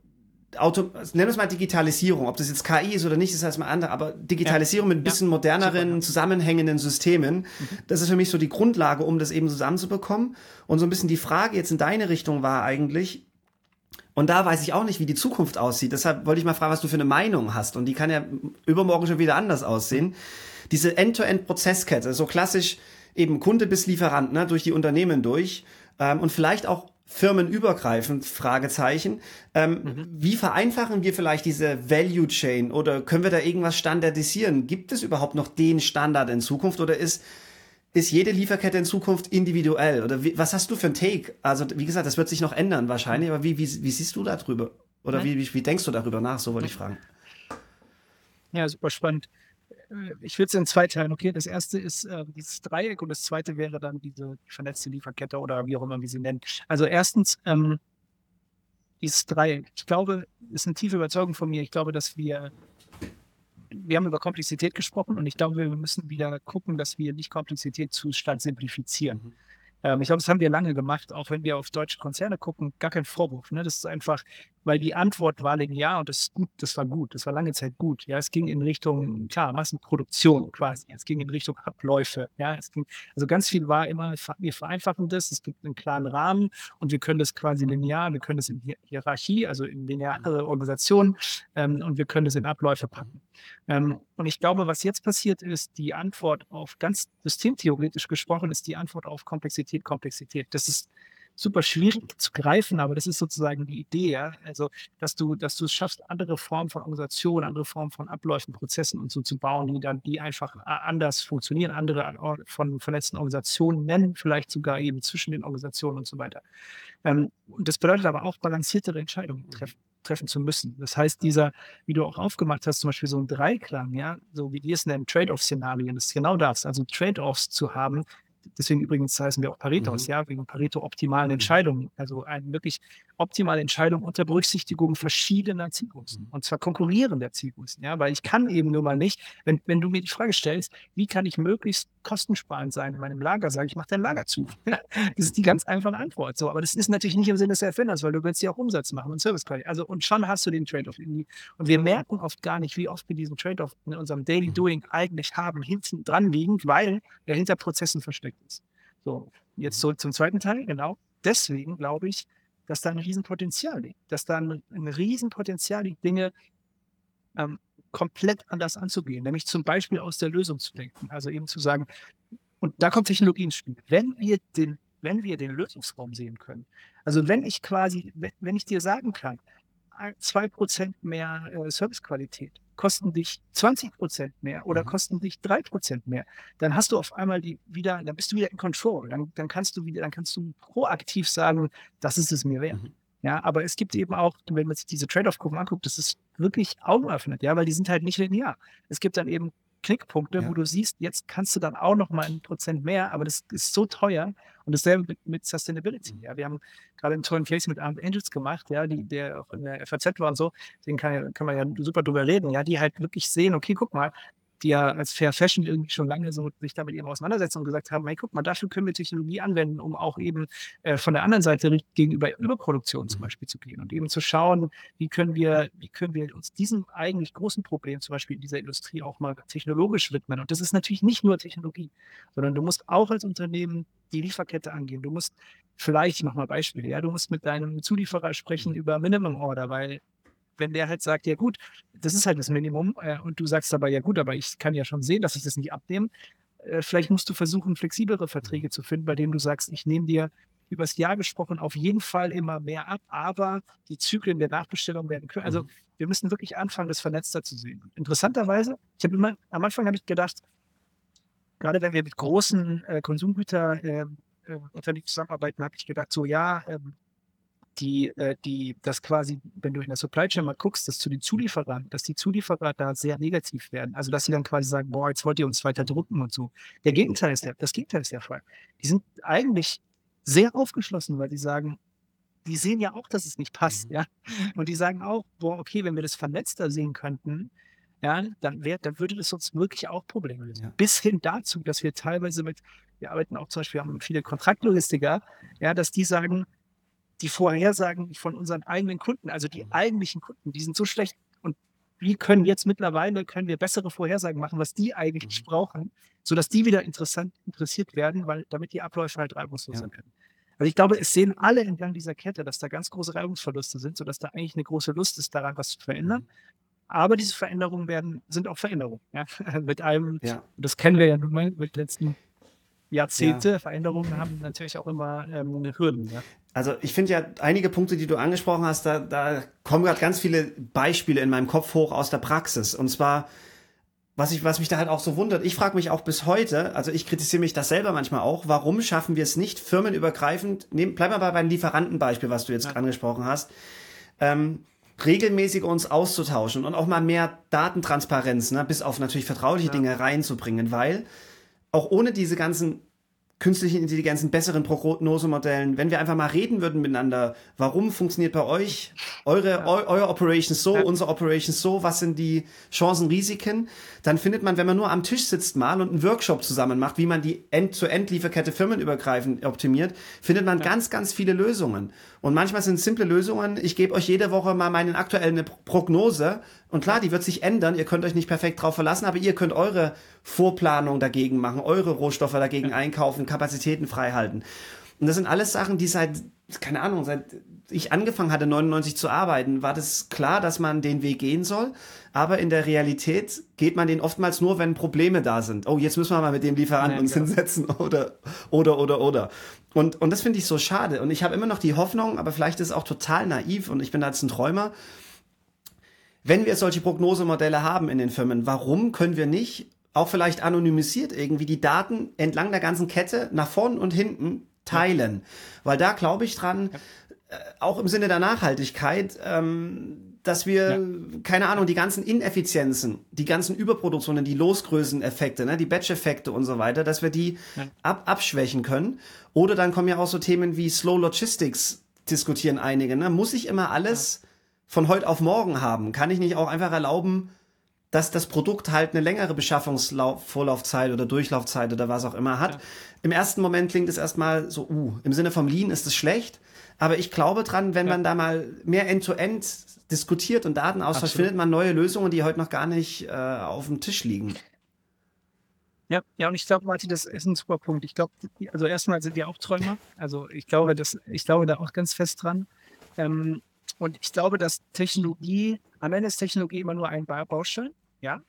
[SPEAKER 1] Auto, nennen wir es mal Digitalisierung, ob das jetzt KI ist oder nicht, ist erstmal andere, aber Digitalisierung ja. mit ein bisschen ja. moderneren, Super. zusammenhängenden Systemen, mhm. das ist für mich so die Grundlage, um das eben zusammenzubekommen. Und so ein bisschen die Frage jetzt in deine Richtung war eigentlich, und da weiß ich auch nicht, wie die Zukunft aussieht. Deshalb wollte ich mal fragen, was du für eine Meinung hast. Und die kann ja übermorgen schon wieder anders aussehen. Diese End-to-End-Prozesskette, so klassisch eben Kunde bis Lieferant, ne, durch die Unternehmen durch. Ähm, und vielleicht auch firmenübergreifend, Fragezeichen. Ähm, mhm. Wie vereinfachen wir vielleicht diese Value Chain oder können wir da irgendwas standardisieren? Gibt es überhaupt noch den Standard in Zukunft oder ist, ist jede Lieferkette in Zukunft individuell? Oder wie, was hast du für ein Take? Also, wie gesagt, das wird sich noch ändern wahrscheinlich, aber wie, wie, wie siehst du darüber? Oder wie, wie, wie denkst du darüber nach? So wollte ich fragen.
[SPEAKER 2] Ja, super spannend. Äh, ich will es in zwei teilen, okay? Das erste ist äh, dieses Dreieck und das zweite wäre dann diese vernetzte Lieferkette oder wie auch immer wir sie nennen. Also erstens, ähm, dieses Dreieck. Ich glaube, ist eine tiefe Überzeugung von mir. Ich glaube, dass wir, wir haben über Komplexität gesprochen und ich glaube, wir müssen wieder gucken, dass wir nicht Komplexität zu stark simplifizieren. Mhm. Ähm, ich glaube, das haben wir lange gemacht, auch wenn wir auf deutsche Konzerne gucken, gar kein Vorwurf. Ne? Das ist einfach, weil die Antwort war linear und das ist gut, das war gut, das war lange Zeit gut. Ja, es ging in Richtung, klar, Massenproduktion quasi. Es ging in Richtung Abläufe. Ja, es ging, also ganz viel war immer, wir vereinfachen das, es gibt einen klaren Rahmen und wir können das quasi linear, wir können das in Hierarchie, also in lineare Organisationen ähm, und wir können das in Abläufe packen. Ähm, und ich glaube, was jetzt passiert ist, die Antwort auf ganz systemtheoretisch gesprochen, ist die Antwort auf Komplexität, Komplexität. Das ist super schwierig zu greifen, aber das ist sozusagen die Idee, ja. Also, dass du, dass du es schaffst, andere Formen von Organisation, andere Formen von Abläufen, Prozessen und so zu bauen, die dann, die einfach anders funktionieren, andere von vernetzten Organisationen nennen, vielleicht sogar eben zwischen den Organisationen und so weiter. Ähm, und das bedeutet aber auch, balanciertere Entscheidungen treffen treffen zu müssen. Das heißt, dieser, wie du auch aufgemacht hast, zum Beispiel so ein Dreiklang, ja, so wie wir es nennen, Trade-off-Szenarien, das ist genau das, also Trade-offs zu haben, deswegen übrigens heißen wir auch Paretos, mhm. ja, wegen Pareto-optimalen. Entscheidungen. Also eine wirklich optimale Entscheidung unter Berücksichtigung verschiedener Zielgrößen. Mhm. Und zwar konkurrierender Zielgrößen, ja, weil ich kann eben nur mal nicht, wenn, wenn du mir die Frage stellst, wie kann ich möglichst kostensparend sein in meinem Lager, sage ich, mach dein Lager zu. [LAUGHS] das ist die ganz einfache Antwort. So, aber das ist natürlich nicht im Sinne des Erfinders, weil du willst ja auch Umsatz machen und Service Quality. Also, und schon hast du den Trade-off irgendwie. Und wir merken oft gar nicht, wie oft wir diesen Trade-off in unserem Daily mhm. Doing eigentlich haben, hinten dran liegend, weil er hinter Prozessen versteckt ist. So, jetzt zurück zum zweiten Teil, genau. Deswegen glaube ich, dass da ein Riesenpotenzial liegt, dass da ein, ein Riesenpotenzial liegt, Dinge ähm, komplett anders anzugehen, nämlich zum Beispiel aus der Lösung zu denken. Also eben zu sagen, und da kommt Technologie ins Spiel. Wenn wir den, wenn wir den Lösungsraum sehen können, also wenn ich quasi, wenn, wenn ich dir sagen kann, 2% mehr äh, Servicequalität kosten dich 20% mehr oder mhm. kosten dich 3% mehr, dann hast du auf einmal die wieder, dann bist du wieder in Control. Dann, dann kannst du wieder, dann kannst du proaktiv sagen, das ist es mir wert. Mhm. Ja, aber es gibt eben auch, wenn man sich diese Trade-off-Kurven anguckt, das ist wirklich augenöffnend, ja, weil die sind halt nicht linear. Es gibt dann eben Knickpunkte, ja. wo du siehst, jetzt kannst du dann auch noch mal ein Prozent mehr, aber das ist so teuer. Und dasselbe mit, mit Sustainability. Mhm. Ja, wir haben gerade einen tollen Case mit Armed Angels gemacht, ja, die, der auch in der FAZ war und so. Den kann, kann man ja super drüber reden, ja, die halt wirklich sehen, okay, guck mal, die ja als Fair Fashion irgendwie schon lange so sich damit eben auseinandersetzen und gesagt haben, hey, guck mal, dafür können wir Technologie anwenden, um auch eben äh, von der anderen Seite gegenüber Überproduktion zum mhm. Beispiel zu gehen und eben zu schauen, wie können wir, wie können wir uns diesem eigentlich großen Problem zum Beispiel in dieser Industrie auch mal technologisch widmen. Und das ist natürlich nicht nur Technologie, sondern du musst auch als Unternehmen die Lieferkette angehen. Du musst vielleicht, ich mache mal Beispiele, ja, du musst mit deinem Zulieferer sprechen über Minimum Order, weil wenn der halt sagt, ja gut, das ist halt das Minimum äh, und du sagst aber, ja gut, aber ich kann ja schon sehen, dass ich das nicht abnehme, äh, vielleicht musst du versuchen, flexiblere Verträge zu finden, bei denen du sagst, ich nehme dir übers Jahr gesprochen auf jeden Fall immer mehr ab, aber die Zyklen der Nachbestellung werden können. Also mhm. wir müssen wirklich anfangen, das vernetzter zu sehen. Interessanterweise, ich habe immer, am Anfang habe ich gedacht, gerade wenn wir mit großen äh, Konsumgüterunternehmen ähm, äh, zusammenarbeiten, habe ich gedacht, so ja, ähm, die, äh, die, das quasi, wenn du in der Supply Chain mal guckst, dass zu den Zulieferern, dass die Zulieferer da sehr negativ werden. Also, dass sie dann quasi sagen, boah, jetzt wollt ihr uns weiter drucken und so. Der Gegenteil ist der, das Gegenteil ist der Fall. Die sind eigentlich sehr aufgeschlossen, weil die sagen, die sehen ja auch, dass es nicht passt, mhm. ja. Und die sagen auch, boah, okay, wenn wir das vernetzter sehen könnten, ja, dann, wär, dann würde das uns wirklich auch Probleme lösen. Ja. Bis hin dazu, dass wir teilweise mit, wir arbeiten auch zum Beispiel, wir haben viele Kontraktlogistiker, ja, dass die sagen, die Vorhersagen von unseren eigenen Kunden, also die mhm. eigentlichen Kunden, die sind so schlecht. Und wir können jetzt mittlerweile, können wir bessere Vorhersagen machen, was die eigentlich mhm. brauchen, sodass die wieder interessant, interessiert werden, weil damit die Abläufe halt reibungslos ja. werden. Also ich glaube, es sehen alle entlang dieser Kette, dass da ganz große Reibungsverluste sind, sodass da eigentlich eine große Lust ist, daran was zu verändern. Mhm. Aber diese Veränderungen werden, sind auch Veränderungen. Ja? [LAUGHS] mit einem, ja. das kennen wir ja nun mal mit letzten Jahrzehnte. Ja. Veränderungen haben natürlich auch immer ähm, Hürden. Ja.
[SPEAKER 1] Also ich finde ja einige Punkte, die du angesprochen hast, da, da kommen gerade ganz viele Beispiele in meinem Kopf hoch aus der Praxis. Und zwar, was, ich, was mich da halt auch so wundert, ich frage mich auch bis heute, also ich kritisiere mich das selber manchmal auch, warum schaffen wir es nicht, firmenübergreifend, nehm, bleib mal bei beim Lieferantenbeispiel, was du jetzt ja. angesprochen hast, ähm, regelmäßig uns auszutauschen und auch mal mehr Datentransparenz, ne, bis auf natürlich vertrauliche ja. Dinge reinzubringen, weil auch ohne diese ganzen künstlichen Intelligenzen, besseren Prognosemodellen, wenn wir einfach mal reden würden miteinander, warum funktioniert bei euch eure, ja. eu, euer Operations so, ja. unsere Operations so, was sind die Chancen, Risiken, dann findet man, wenn man nur am Tisch sitzt mal und einen Workshop zusammen macht, wie man die End-to-End-Lieferkette firmenübergreifend optimiert, findet man ja. ganz, ganz viele Lösungen. Und manchmal sind simple Lösungen, ich gebe euch jede Woche mal meinen aktuellen Prognose und klar, die wird sich ändern, ihr könnt euch nicht perfekt drauf verlassen, aber ihr könnt eure Vorplanung dagegen machen, eure Rohstoffe dagegen einkaufen, Kapazitäten frei halten. Und das sind alles Sachen, die seit, keine Ahnung, seit ich angefangen hatte, 99 zu arbeiten, war das klar, dass man den Weg gehen soll. Aber in der Realität geht man den oftmals nur, wenn Probleme da sind. Oh, jetzt müssen wir mal mit dem Lieferanten uns genau. hinsetzen [LAUGHS] oder, oder, oder, oder. Und, und das finde ich so schade. Und ich habe immer noch die Hoffnung, aber vielleicht ist es auch total naiv und ich bin da jetzt ein Träumer. Wenn wir solche Prognosemodelle haben in den Firmen, warum können wir nicht auch vielleicht anonymisiert irgendwie die Daten entlang der ganzen Kette nach vorn und hinten teilen? Ja. Weil da glaube ich dran, ja. äh, auch im Sinne der Nachhaltigkeit, ähm, dass wir, ja. keine Ahnung, die ganzen Ineffizienzen, die ganzen Überproduktionen, die Losgrößeneffekte, ne, die Batch-Effekte und so weiter, dass wir die ja. ab, abschwächen können. Oder dann kommen ja auch so Themen wie Slow Logistics, diskutieren einige. Ne? Muss ich immer alles ja. von heute auf morgen haben? Kann ich nicht auch einfach erlauben, dass das Produkt halt eine längere Beschaffungsvorlaufzeit oder Durchlaufzeit oder was auch immer hat? Im ersten Moment klingt es erstmal so, uh, im Sinne vom Lean ist es schlecht. Aber ich glaube dran, wenn man da mal mehr End-to-End -End diskutiert und Daten austauscht, findet man neue Lösungen, die heute noch gar nicht äh, auf dem Tisch liegen.
[SPEAKER 2] Ja, ja, und ich glaube, Martin, das ist ein super Punkt. Ich glaube, also erstmal sind wir auch Träumer. Also ich glaube, das, ich glaube da auch ganz fest dran. Ähm, und ich glaube, dass Technologie, am Ende ist Technologie immer nur ein Baustein, ja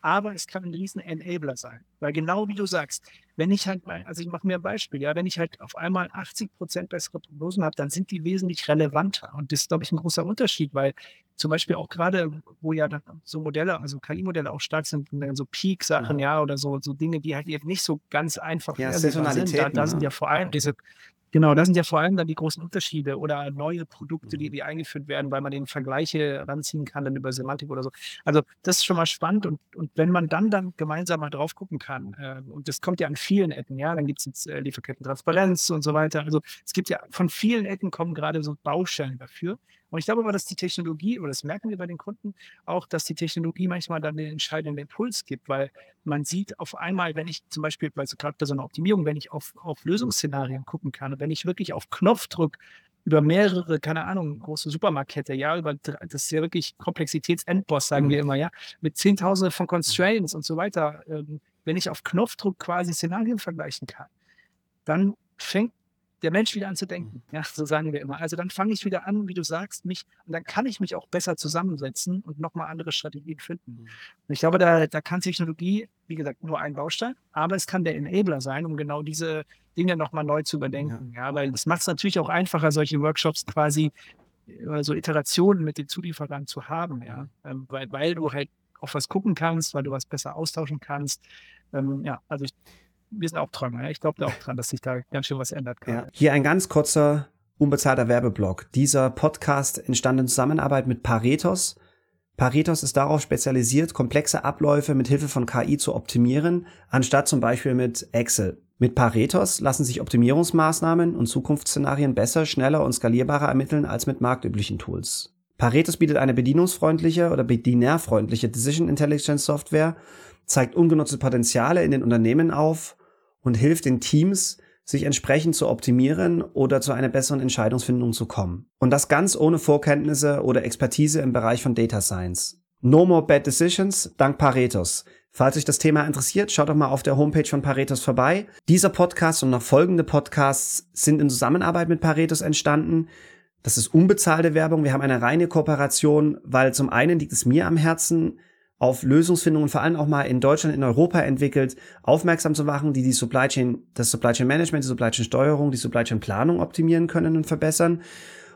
[SPEAKER 2] aber es kann ein riesen Enabler sein. Weil genau wie du sagst, wenn ich halt, also ich mache mir ein Beispiel, ja, wenn ich halt auf einmal 80 Prozent bessere Prognosen habe, dann sind die wesentlich relevanter. Und das ist, glaube ich, ein großer Unterschied, weil zum Beispiel auch gerade, wo ja dann so Modelle, also KI-Modelle auch stark sind, so Peak-Sachen, ja. ja. oder so, so Dinge, die halt eben nicht so ganz einfach
[SPEAKER 1] ja, sind.
[SPEAKER 2] Da, da sind ja vor allem diese Genau, das sind ja vor allem dann die großen Unterschiede oder neue Produkte, die, mhm. die eingeführt werden, weil man den Vergleiche ranziehen kann, dann über Semantik oder so. Also das ist schon mal spannend und, und wenn man dann dann gemeinsam mal drauf gucken kann, äh, und das kommt ja an vielen Ecken, ja, dann gibt es jetzt äh, Lieferkettentransparenz und so weiter. Also es gibt ja von vielen Ecken kommen gerade so Baustellen dafür. Und ich glaube aber, dass die Technologie, oder das merken wir bei den Kunden auch, dass die Technologie manchmal dann den entscheidenden Impuls gibt, weil man sieht auf einmal, wenn ich zum Beispiel, weil so gerade bei so einer Optimierung, wenn ich auf, auf Lösungsszenarien gucken kann, wenn ich wirklich auf Knopfdruck über mehrere, keine Ahnung, große Supermarktkette, ja, über das ist ja wirklich Komplexitätsendboss, sagen mhm. wir immer, ja, mit Zehntausende von Constraints und so weiter. Ähm, wenn ich auf Knopfdruck quasi Szenarien vergleichen kann, dann fängt der Mensch wieder an zu denken. Mhm. Ja, so sagen wir immer. Also dann fange ich wieder an, wie du sagst, mich, und dann kann ich mich auch besser zusammensetzen und nochmal andere Strategien finden. Mhm. Und ich glaube, da, da kann Technologie, wie gesagt, nur ein Baustein, aber es kann der Enabler sein, um genau diese Dinge nochmal neu zu überdenken. Ja, ja weil es macht es natürlich auch einfacher, solche Workshops quasi oder so Iterationen mit den Zulieferern zu haben, ja. Ähm, weil, weil du halt auf was gucken kannst, weil du was besser austauschen kannst. Ähm, ja, also ich wir sind auch Träumer. Ja? Ich glaube da auch dran, dass sich da ganz schön was ändert.
[SPEAKER 1] Ja. Hier ein ganz kurzer, unbezahlter Werbeblock. Dieser Podcast entstand in Zusammenarbeit mit Paretos. Paretos ist darauf spezialisiert, komplexe Abläufe mit Hilfe von KI zu optimieren, anstatt zum Beispiel mit Excel. Mit Paretos lassen sich Optimierungsmaßnahmen und Zukunftsszenarien besser, schneller und skalierbarer ermitteln als mit marktüblichen Tools. Paretos bietet eine bedienungsfreundliche oder bedienerfreundliche Decision Intelligence Software, zeigt ungenutzte Potenziale in den Unternehmen auf und hilft den Teams, sich entsprechend zu optimieren oder zu einer besseren Entscheidungsfindung zu kommen. Und das ganz ohne Vorkenntnisse oder Expertise im Bereich von Data Science. No more bad decisions dank Paretos. Falls euch das Thema interessiert, schaut doch mal auf der Homepage von Paretos vorbei. Dieser Podcast und noch folgende Podcasts sind in Zusammenarbeit mit Paretos entstanden. Das ist unbezahlte Werbung. Wir haben eine reine Kooperation, weil zum einen liegt es mir am Herzen, auf Lösungsfindungen vor allem auch mal in Deutschland, in Europa entwickelt, aufmerksam zu machen, die die Supply Chain, das Supply Chain Management, die Supply Chain Steuerung, die Supply Chain Planung optimieren können und verbessern.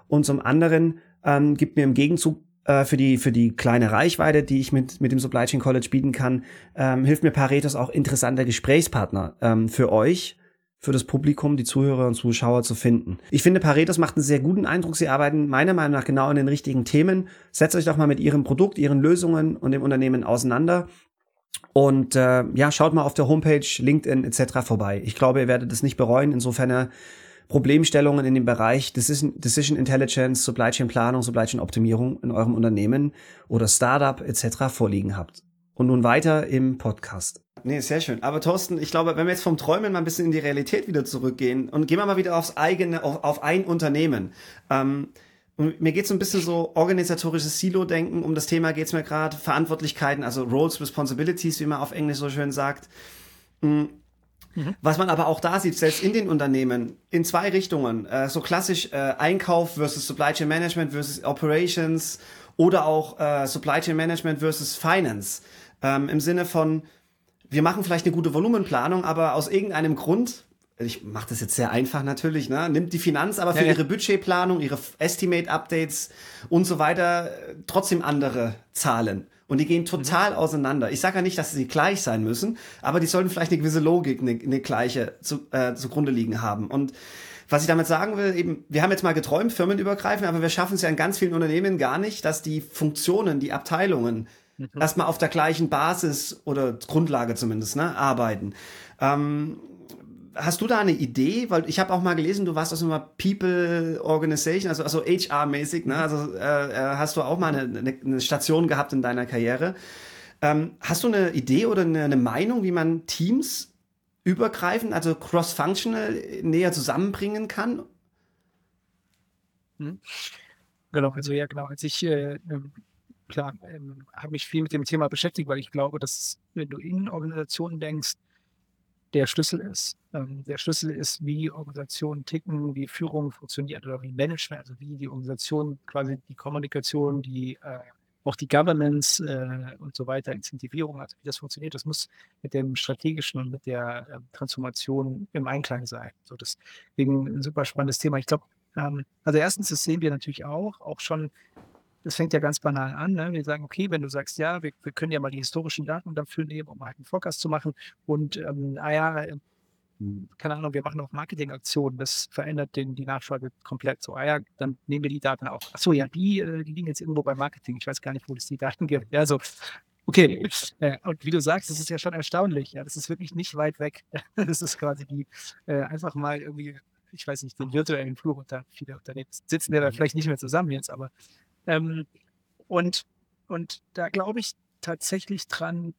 [SPEAKER 1] Und zum anderen ähm, gibt mir im Gegenzug äh, für die für die kleine Reichweite, die ich mit mit dem Supply Chain College bieten kann, ähm, hilft mir Paretos auch interessanter Gesprächspartner ähm, für euch für das Publikum, die Zuhörer und Zuschauer zu finden. Ich finde, Paretos macht einen sehr guten Eindruck. Sie arbeiten meiner Meinung nach genau in den richtigen Themen. Setzt euch doch mal mit Ihrem Produkt, Ihren Lösungen und dem Unternehmen auseinander. Und äh, ja, schaut mal auf der Homepage, LinkedIn etc. vorbei. Ich glaube, ihr werdet es nicht bereuen, insofern ihr Problemstellungen in dem Bereich Decision, Decision Intelligence, Supply Chain Planung, Supply Chain Optimierung in eurem Unternehmen oder Startup etc. vorliegen habt. Und nun weiter im Podcast. Nee, sehr schön. Aber Thorsten, ich glaube, wenn wir jetzt vom Träumen mal ein bisschen in die Realität wieder zurückgehen und gehen wir mal wieder aufs eigene, auf, auf ein Unternehmen. Ähm, mir geht es ein bisschen so organisatorisches Silo-Denken. Um das Thema geht es mir gerade. Verantwortlichkeiten, also Roles, Responsibilities, wie man auf Englisch so schön sagt. Mhm. Mhm. Was man aber auch da sieht, selbst in den Unternehmen, in zwei Richtungen. Äh, so klassisch äh, Einkauf versus Supply Chain Management versus Operations oder auch äh, Supply Chain Management versus Finance. Ähm, Im Sinne von, wir machen vielleicht eine gute Volumenplanung, aber aus irgendeinem Grund, ich mache das jetzt sehr einfach natürlich, ne, nimmt die Finanz aber für ja, ja. ihre Budgetplanung, ihre Estimate-Updates und so weiter trotzdem andere Zahlen. Und die gehen total mhm. auseinander. Ich sage ja nicht, dass sie gleich sein müssen, aber die sollten vielleicht eine gewisse Logik, eine, eine gleiche zu, äh, zugrunde liegen haben. Und was ich damit sagen will, eben, wir haben jetzt mal geträumt, firmenübergreifend, aber wir schaffen es ja in ganz vielen Unternehmen gar nicht, dass die Funktionen, die Abteilungen mhm. erstmal auf der gleichen Basis oder Grundlage zumindest ne, arbeiten. Ähm, hast du da eine Idee? Weil ich habe auch mal gelesen, du warst aus einer People Organization, also, also HR-mäßig, ne? Also äh, äh, hast du auch mal eine, eine, Station gehabt in deiner Karriere. Ähm, hast du eine Idee oder eine, eine Meinung, wie man Teams übergreifend, also cross-functional näher zusammenbringen kann?
[SPEAKER 2] Hm. Genau, also ja, genau. Als ich äh, ähm, klar, ähm, habe mich viel mit dem Thema beschäftigt, weil ich glaube, dass wenn du in Organisationen denkst, der Schlüssel ist. Ähm, der Schlüssel ist, wie Organisationen ticken, wie Führung funktioniert oder wie Management, also wie die Organisation quasi die Kommunikation, die äh, auch die Governance äh, und so weiter, Incentivierung, also wie das funktioniert, das muss mit dem strategischen und mit der äh, Transformation im Einklang sein. So deswegen ein super spannendes Thema. Ich glaube, ähm, also erstens, das sehen wir natürlich auch, auch schon das fängt ja ganz banal an. Ne? Wir sagen, okay, wenn du sagst, ja, wir, wir, können ja mal die historischen Daten dafür nehmen, um halt einen Forecast zu machen. Und ähm, ah ja, äh, keine Ahnung, wir machen auch Marketingaktionen, das verändert den, die Nachfrage komplett. So, ah ja, dann nehmen wir die Daten auch. Achso, ja, die, äh, die liegen jetzt irgendwo beim Marketing. Ich weiß gar nicht, wo es die Daten gibt. Ja, so, okay. Äh, und wie du sagst, das ist ja schon erstaunlich. Ja, das ist wirklich nicht weit weg. [LAUGHS] Das ist quasi die, äh, einfach mal irgendwie, ich weiß nicht, den virtuellen Flur unter viele Unternehmen sitzen ja da mhm. vielleicht nicht mehr zusammen jetzt, aber ähm, und, und da glaube ich tatsächlich dran,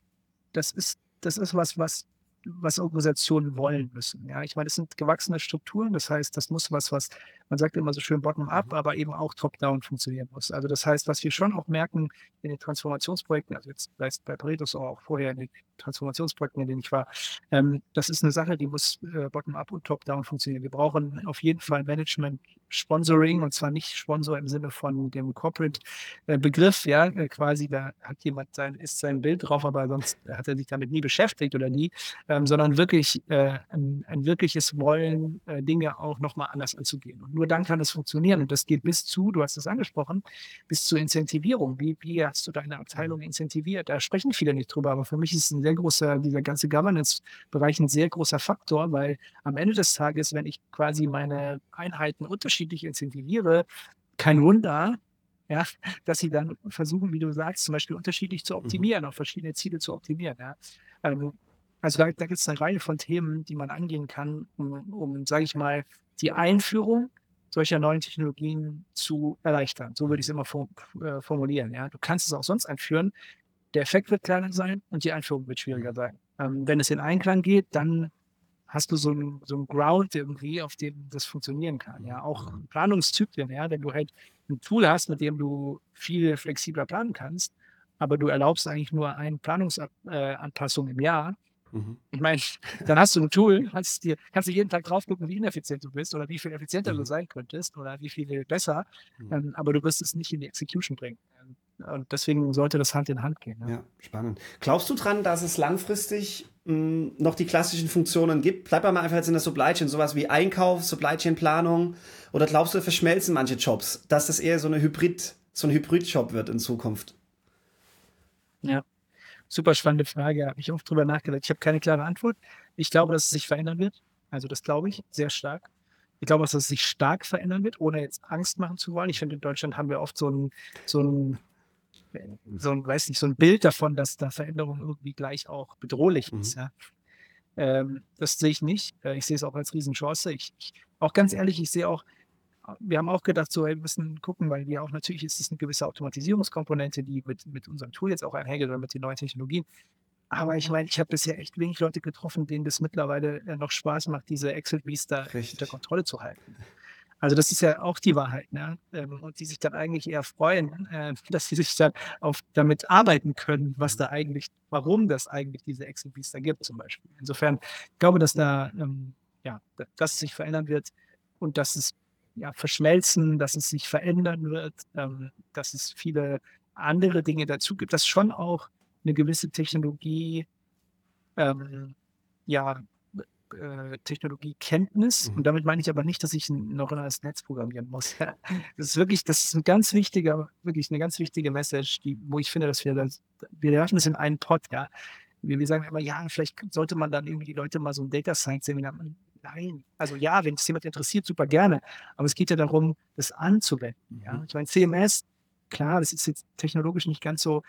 [SPEAKER 2] das ist, das ist was, was was Organisationen wollen müssen. Ja, ich meine, es sind gewachsene Strukturen, das heißt, das muss was, was man sagt immer so schön bottom-up, mhm. aber eben auch top-down funktionieren muss. Also das heißt, was wir schon auch merken in den Transformationsprojekten, also jetzt vielleicht bei Paretos auch vorher in den Transformationsprojekten, in denen ich war, ähm, das ist eine Sache, die muss äh, bottom-up und top-down funktionieren. Wir brauchen auf jeden Fall Management Sponsoring und zwar nicht Sponsor im Sinne von dem Corporate-Begriff, äh, ja, äh, quasi da hat jemand sein, ist sein Bild drauf, aber sonst hat er sich damit nie beschäftigt oder nie, ähm, sondern wirklich äh, ein, ein, wirkliches Wollen, äh, Dinge auch nochmal anders anzugehen. Und nur dann kann es funktionieren. Und das geht bis zu, du hast es angesprochen, bis zur Incentivierung. Wie, wie hast du deine Abteilung incentiviert? Da sprechen viele nicht drüber, aber für mich ist ein sehr großer, dieser ganze Governance-Bereich ein sehr großer Faktor, weil am Ende des Tages, wenn ich quasi meine Einheiten unterschiedlich incentiviere, kein Wunder, ja, dass sie dann versuchen, wie du sagst, zum Beispiel unterschiedlich zu mhm. optimieren, auf verschiedene Ziele zu optimieren. Ja. Ähm, also da, da gibt es eine Reihe von Themen, die man angehen kann, um, um sage ich mal, die Einführung solcher neuen Technologien zu erleichtern. So würde ich es immer äh, formulieren. Ja. Du kannst es auch sonst einführen. Der Effekt wird kleiner sein und die Einführung wird schwieriger sein. Ähm, wenn es in Einklang geht, dann hast du so ein, so Ground irgendwie, auf dem das funktionieren kann. Ja, auch Planungszyklen, ja, wenn du halt ein Tool hast, mit dem du viel flexibler planen kannst, aber du erlaubst eigentlich nur eine Planungsanpassung im Jahr, Mhm. Ich meine, dann hast du ein Tool, kannst, dir, kannst du jeden Tag drauf gucken, wie ineffizient du bist oder wie viel effizienter mhm. du sein könntest oder wie viel besser, mhm. ähm, aber du wirst es nicht in die Execution bringen. Und deswegen sollte das Hand in Hand gehen.
[SPEAKER 1] Ja, ja spannend. Glaubst du dran, dass es langfristig mh, hm, noch die klassischen Funktionen gibt? Bleib mal einfach jetzt in der Supply Chain, sowas wie Einkauf, Supply Chain Planung. Oder glaubst du, verschmelzen manche Jobs, dass das eher so eine Hybrid, so ein Hybrid-Job wird in Zukunft?
[SPEAKER 2] Ja, super spannende Frage. Habe ich oft drüber nachgedacht. Ich habe keine klare Antwort. Ich glaube, dass es sich verändern wird. Also das glaube ich sehr stark. Ich glaube, dass es sich stark verändern wird, ohne jetzt Angst machen zu wollen. Ich finde, in Deutschland haben wir oft so ein, so ein, so ein, weiß nicht, so ein Bild davon, dass da Veränderung irgendwie gleich auch bedrohlich mhm. ist. Ja. Ähm, das sehe ich nicht. Äh, ich sehe es auch als Riesenchance. Ich, ich, auch ganz ehrlich, ich sehe auch, wir haben auch gedacht, so, wir müssen gucken, weil wir auch natürlich ist es eine gewisse Automatisierungskomponente, die mit, mit unserem Tool jetzt auch einhergeht oder mit den neuen Technologien. Aber ich meine, ich habe bisher echt wenig Leute getroffen, denen das mittlerweile äh, noch Spaß macht, diese Excel-Beast da unter Kontrolle zu halten. Also das ist ja auch die Wahrheit, ne? Ähm, und die sich dann eigentlich eher freuen, äh, [LAUGHS] dass sie sich dann auf, damit arbeiten können, was da eigentlich, warum das eigentlich diese Excel-Beast da gibt zum Beispiel. Insofern, ich glaube, dass da, ähm, ja, dass es sich verändern wird und dass es ja, verschmelzen, dass es sich verändern wird, ähm, dass es viele andere Dinge dazu gibt, dass schon auch eine gewisse Technologie, ähm, ja, äh, Technologiekenntnis. Mhm. Und damit meine ich aber nicht, dass ich ein neuronales Netz programmieren muss. [LAUGHS] das ist wirklich, das ist ein ganz wichtiger, wirklich eine ganz wichtige Message, die, wo ich finde, dass wir das, wir werfen es in einen Pot, ja. Wir, wir sagen immer, ja, vielleicht sollte man dann irgendwie die Leute mal so ein Data Science Seminar machen. Nein. Also ja, wenn es jemand interessiert, super gerne. Aber es geht ja darum, das anzuwenden. Ja? Mhm. Ich meine, CMS, klar, das ist jetzt technologisch nicht ganz so,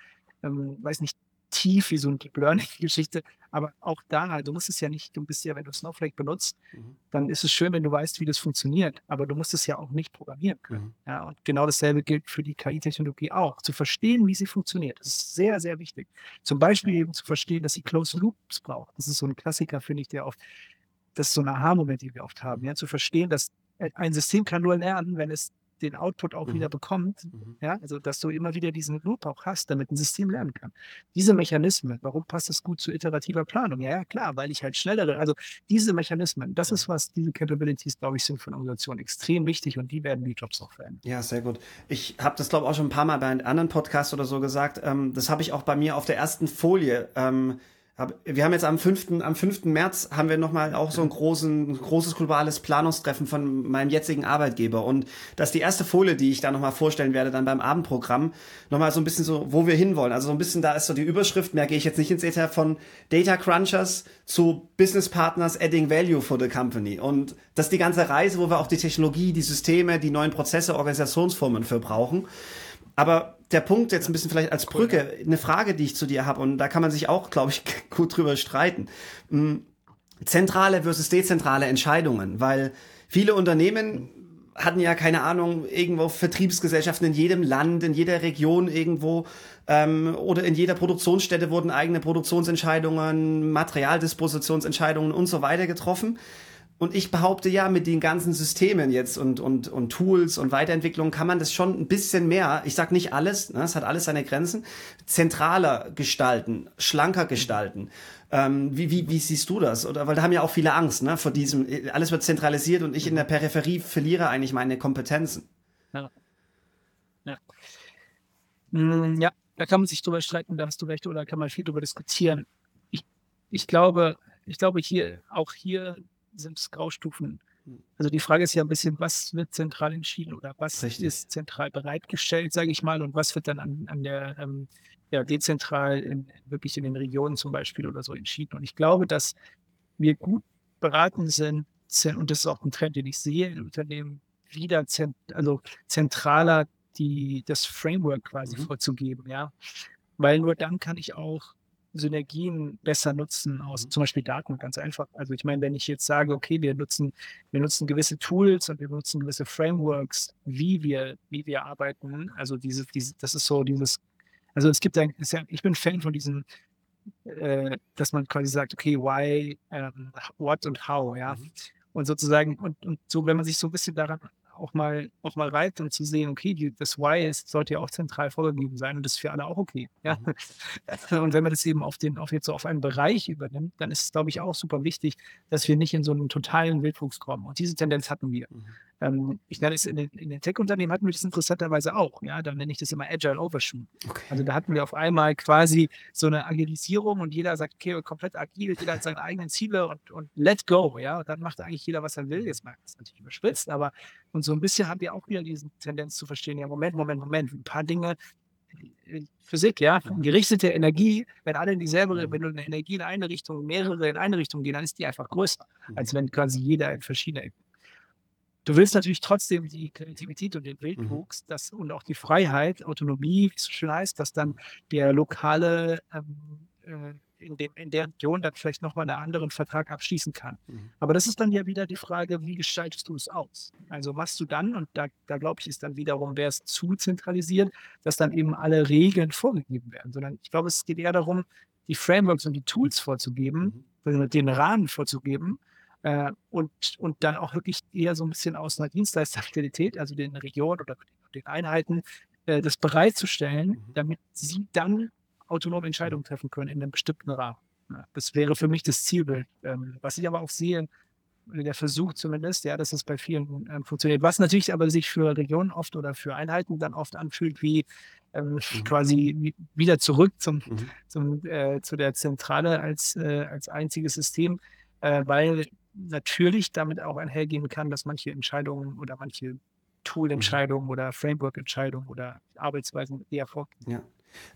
[SPEAKER 2] ähm, weiß nicht, tief wie so eine Deep Learning-Geschichte. [LAUGHS] Aber auch da, du musst es ja nicht, du bist ja, wenn du Snowflake benutzt, mhm. dann ist es schön, wenn du weißt, wie das funktioniert. Aber du musst es ja auch nicht programmieren können. Mhm. Ja, und genau dasselbe gilt für die KI-Technologie auch. Zu verstehen, wie sie funktioniert. Das ist sehr, sehr wichtig. Zum Beispiel eben zu verstehen, dass sie Closed Loops braucht. Das ist so ein Klassiker, finde ich, der oft das ist so ein Aha-Moment, den wir oft haben, ja, zu verstehen, dass ein System kann nur lernen, wenn es den Output auch mhm. wieder bekommt. Mhm. Ja, also dass du immer wieder diesen Loop auch hast, damit ein System lernen kann. Diese Mechanismen, warum passt das gut zu iterativer Planung? Ja, ja, klar, weil ich halt schnellere, also diese Mechanismen, das ist was, diese Capabilities, glaube ich, sind für eine Organisation extrem wichtig und die werden die Jobs auch verändern.
[SPEAKER 1] Ja, sehr gut. Ich habe das, glaube ich, auch schon ein paar Mal bei einem anderen Podcast oder so gesagt. Ähm, das habe ich auch bei mir auf der ersten Folie ähm, wir haben jetzt am 5. am 5. März haben wir nochmal auch so ein, großen, großes globales Planungstreffen von meinem jetzigen Arbeitgeber. Und das ist die erste Folie, die ich da nochmal vorstellen werde, dann beim Abendprogramm. Nochmal so ein bisschen so, wo wir hinwollen. Also so ein bisschen, da ist so die Überschrift, mehr gehe ich jetzt nicht ins Detail, von Data Crunchers zu Business Partners Adding Value for the Company. Und das ist die ganze Reise, wo wir auch die Technologie, die Systeme, die neuen Prozesse, Organisationsformen für brauchen. Aber der Punkt jetzt ein bisschen vielleicht als Brücke, eine Frage, die ich zu dir habe, und da kann man sich auch, glaube ich, [LAUGHS] gut drüber streiten. Hm, zentrale versus dezentrale Entscheidungen, weil viele Unternehmen hatten ja keine Ahnung, irgendwo Vertriebsgesellschaften in jedem Land, in jeder Region irgendwo ähm, oder in jeder Produktionsstätte wurden eigene Produktionsentscheidungen, Materialdispositionsentscheidungen und so weiter getroffen. Und ich behaupte ja, mit den ganzen Systemen jetzt und, und, und Tools und Weiterentwicklungen kann man das schon ein bisschen mehr, ich sag nicht alles, ne, es hat alles seine Grenzen, zentraler gestalten, schlanker gestalten. Ähm, wie, wie, wie siehst du das? Oder weil da haben ja auch viele Angst, ne, vor diesem, alles wird zentralisiert und ich in der Peripherie verliere eigentlich meine Kompetenzen.
[SPEAKER 2] Ja. Ja. Mm, ja, da kann man sich drüber streiten, da hast du recht, oder kann man viel drüber diskutieren. Ich, ich glaube, ich glaube hier, auch hier sind es Graustufen. Hm. Also die Frage ist ja ein bisschen, was wird zentral entschieden oder was Richtig. ist zentral bereitgestellt, sage ich mal, und was wird dann an, an der ähm, ja, dezentral in, wirklich in den Regionen zum Beispiel oder so entschieden. Und ich glaube, dass wir gut beraten sind, und das ist auch ein Trend, den ich sehe in Unternehmen, wieder zent, also zentraler die, das Framework quasi mhm. vorzugeben, ja. Weil nur dann kann ich auch Synergien besser nutzen aus mhm. zum Beispiel Daten, ganz einfach. Also ich meine, wenn ich jetzt sage, okay, wir nutzen, wir nutzen gewisse Tools und wir nutzen gewisse Frameworks, wie wir, wie wir arbeiten, also diese, diese das ist so dieses, also es gibt ein, ich bin Fan von diesen, äh, dass man quasi sagt, okay, why, um, what und how, ja. Mhm. Und sozusagen, und, und so, wenn man sich so ein bisschen daran auch mal, auch mal reift und zu sehen, okay, die, das Why ist, sollte ja auch zentral vorgegeben sein und das ist für alle auch okay. Ja? Mhm. [LAUGHS] Und wenn man das eben auf den, auf jetzt so auf einen Bereich übernimmt, dann ist es, glaube ich, auch super wichtig, dass wir nicht in so einen totalen Wildwuchs kommen. Und diese Tendenz hatten wir. Mhm. Ähm, ich nenne es in den, den Tech-Unternehmen hatten wir das interessanterweise auch. Ja, dann nenne ich das immer Agile Overshoot. Okay. Also da hatten wir auf einmal quasi so eine Agilisierung und jeder sagt, okay, komplett agil, jeder hat seine eigenen Ziele und, und let go. Ja, und dann macht eigentlich jeder, was er will. Jetzt mag das natürlich überspitzt, aber und so ein bisschen haben wir auch wieder diese Tendenz zu verstehen, ja, Moment, Moment, Moment, ein paar Dinge Physik, ja, gerichtete Energie, wenn alle in dieselbe, wenn du eine Energie in eine Richtung, mehrere in eine Richtung gehen, dann ist die einfach größer, als mhm. wenn quasi jeder in verschiedene Du willst natürlich trotzdem die Kreativität und den mhm. Wildwuchs das, und auch die Freiheit, Autonomie, wie es so schön heißt, dass dann der lokale ähm, äh, in, dem, in der Region dann vielleicht nochmal einen anderen Vertrag abschließen kann. Mhm. Aber das ist dann ja wieder die Frage, wie gestaltest du es aus? Also machst du dann, und da, da glaube ich, ist dann wiederum, wäre es zu zentralisiert, dass dann eben alle Regeln vorgegeben werden, sondern ich glaube, es geht eher darum, die Frameworks und die Tools vorzugeben, mhm. den Rahmen vorzugeben, äh, und, und dann auch wirklich eher so ein bisschen aus einer Dienstleisterqualität, also den Regionen oder den Einheiten, äh, das bereitzerstellen, mhm. damit sie dann autonome Entscheidungen treffen können in einem bestimmten Rahmen. Ja, das wäre für mich das Zielbild. Ähm, was ich aber auch sehe, der Versuch zumindest, ja, dass es bei vielen ähm, funktioniert. Was natürlich aber sich für Regionen oft oder für Einheiten dann oft anfühlt, wie ähm, mhm. quasi wieder zurück zum, mhm. zum, äh, zu der Zentrale als, äh, als einziges System, äh, weil natürlich damit auch einhergehen kann, dass manche Entscheidungen oder manche Tool-Entscheidungen mhm. oder Framework-Entscheidungen oder Arbeitsweisen eher vorgehen.
[SPEAKER 1] Ja.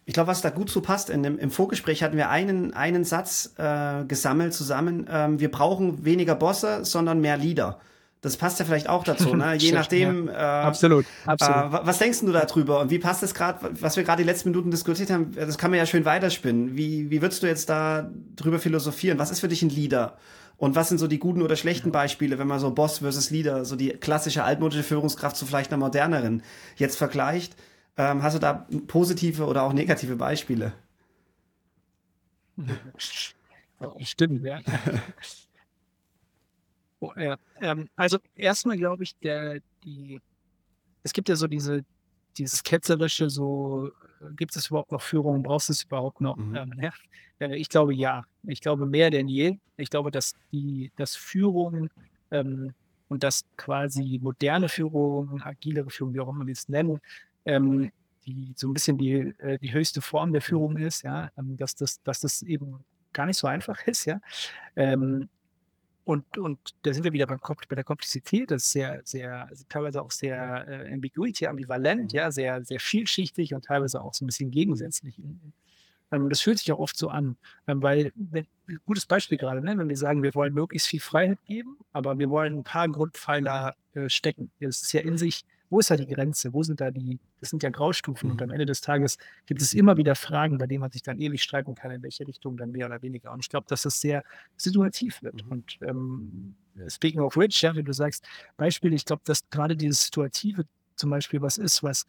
[SPEAKER 1] Ich glaube, was da gut zu passt, in dem, im Vorgespräch hatten wir einen, einen Satz äh, gesammelt zusammen. Ähm, wir brauchen weniger Bosse, sondern mehr Leader. Das passt ja vielleicht auch dazu, ne? [LAUGHS] je nachdem.
[SPEAKER 2] Ja. Äh, absolut, absolut.
[SPEAKER 1] Äh, was denkst du darüber und wie passt das gerade, was wir gerade die letzten Minuten diskutiert haben? Das kann man ja schön weiterspinnen. Wie, wie würdest du jetzt da drüber philosophieren? Was ist für dich ein Leader? Und was sind so die guten oder schlechten Beispiele, wenn man so Boss versus Leader, so die klassische altmodische Führungskraft zu vielleicht einer moderneren jetzt vergleicht? Ähm, hast du da positive oder auch negative Beispiele? [LAUGHS]
[SPEAKER 2] Stimmt, ja. [LAUGHS] oh, ja. Ähm, also erstmal glaube ich, der, die, es gibt ja so diese, dieses ketzerische, so gibt es überhaupt noch Führung, brauchst du es überhaupt noch? Mhm. Ähm, ja. Äh, ich glaube ja. Ich glaube mehr denn je. Ich glaube, dass die, dass Führung ähm, und dass quasi moderne Führung, agilere Führung, wie auch immer wir es nennen, ähm, die so ein bisschen die, äh, die höchste Form der Führung ist, ja, ähm, dass das, dass das eben gar nicht so einfach [LAUGHS] ist, ja. Ähm, und, und da sind wir wieder beim, bei der Komplexität, das ist sehr, sehr, also teilweise auch sehr äh, ambiguity, ambivalent, ja, sehr, sehr vielschichtig und teilweise auch so ein bisschen gegensätzlich. Ähm, das fühlt sich auch oft so an, ähm, weil, wenn, gutes Beispiel gerade, ne, wenn wir sagen, wir wollen möglichst viel Freiheit geben, aber wir wollen ein paar Grundpfeiler äh, stecken. Das ist ja in sich wo ist da die Grenze? Wo sind da die, das sind ja Graustufen und am Ende des Tages gibt es immer wieder Fragen, bei denen man sich dann ewig streiten kann, in welche Richtung dann mehr oder weniger. Und ich glaube, dass das sehr situativ wird. Mhm. Und ähm, speaking of which, ja, wenn du sagst, Beispiel, ich glaube, dass gerade dieses Situative zum Beispiel was ist, was,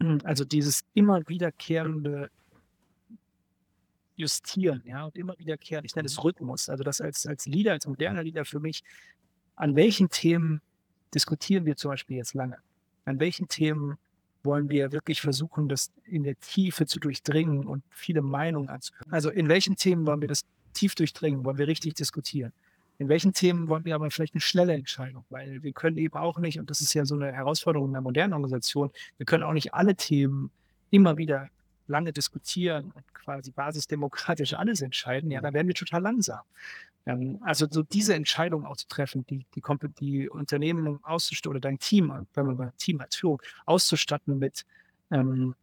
[SPEAKER 2] [CLEARS THROAT] also dieses immer wiederkehrende Justieren, ja, und immer wiederkehren, ich nenne es mhm. Rhythmus, also das als, als Leader, als moderner Leader für mich, an welchen Themen diskutieren wir zum Beispiel jetzt lange? An welchen Themen wollen wir wirklich versuchen, das in der Tiefe zu durchdringen und viele Meinungen anzuhören. Also in welchen Themen wollen wir das tief durchdringen, wollen wir richtig diskutieren? In welchen Themen wollen wir aber vielleicht eine schnelle Entscheidung? Weil wir können eben auch nicht, und das ist ja so eine Herausforderung in einer modernen Organisation, wir können auch nicht alle Themen immer wieder lange diskutieren und quasi basisdemokratisch alles entscheiden. Ja, dann werden wir total langsam. Ähm, also so diese Entscheidung auch zu treffen, die, die, die Unternehmen auszustatten oder dein Team, wenn man beim Team als Führung auszustatten mit ähm,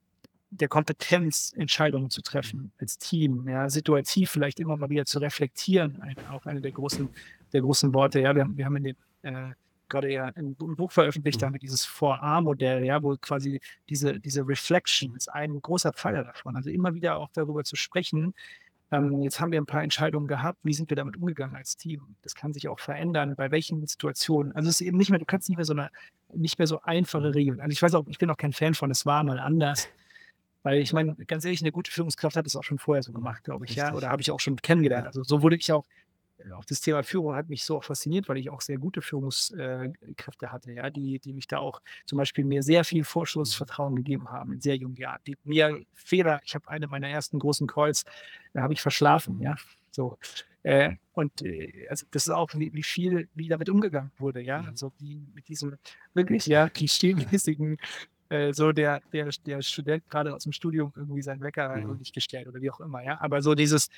[SPEAKER 2] der Kompetenz, Entscheidungen zu treffen als Team, ja, situativ vielleicht immer mal wieder zu reflektieren, ein, auch eine der großen, der großen Worte. Ja, wir, wir haben in den äh, gerade ja ein Buch veröffentlicht, da haben wir dieses 4A-Modell, ja, wo quasi diese, diese Reflection ist ein großer Pfeiler davon. Also immer wieder auch darüber zu sprechen, ähm, jetzt haben wir ein paar Entscheidungen gehabt. Wie sind wir damit umgegangen als Team? Das kann sich auch verändern. Bei welchen Situationen? Also es ist eben nicht mehr, du kannst nicht mehr so eine, nicht mehr so einfache Regeln. Also ich weiß auch, ich bin auch kein Fan von, es war mal anders. Weil ich meine, ganz ehrlich, eine gute Führungskraft hat es auch schon vorher so gemacht, glaube ich, Richtig. ja. Oder habe ich auch schon kennengelernt. Also so wurde ich auch auch das Thema Führung hat mich so fasziniert, weil ich auch sehr gute Führungskräfte hatte, ja, die, die mich da auch zum Beispiel mir sehr viel Vorschussvertrauen gegeben haben in sehr jungen Jahren. Die mir Fehler, ich habe eine meiner ersten großen Calls, da habe ich verschlafen, ja. So. Äh, und äh, also das ist auch, wie, wie, viel, wie damit umgegangen wurde, ja. Also wie mit diesem wirklich, ja, klischeemäßigen äh, so der, der, der Student gerade aus dem Studium irgendwie seinen Wecker mhm. nicht gestellt oder wie auch immer, ja. Aber so dieses,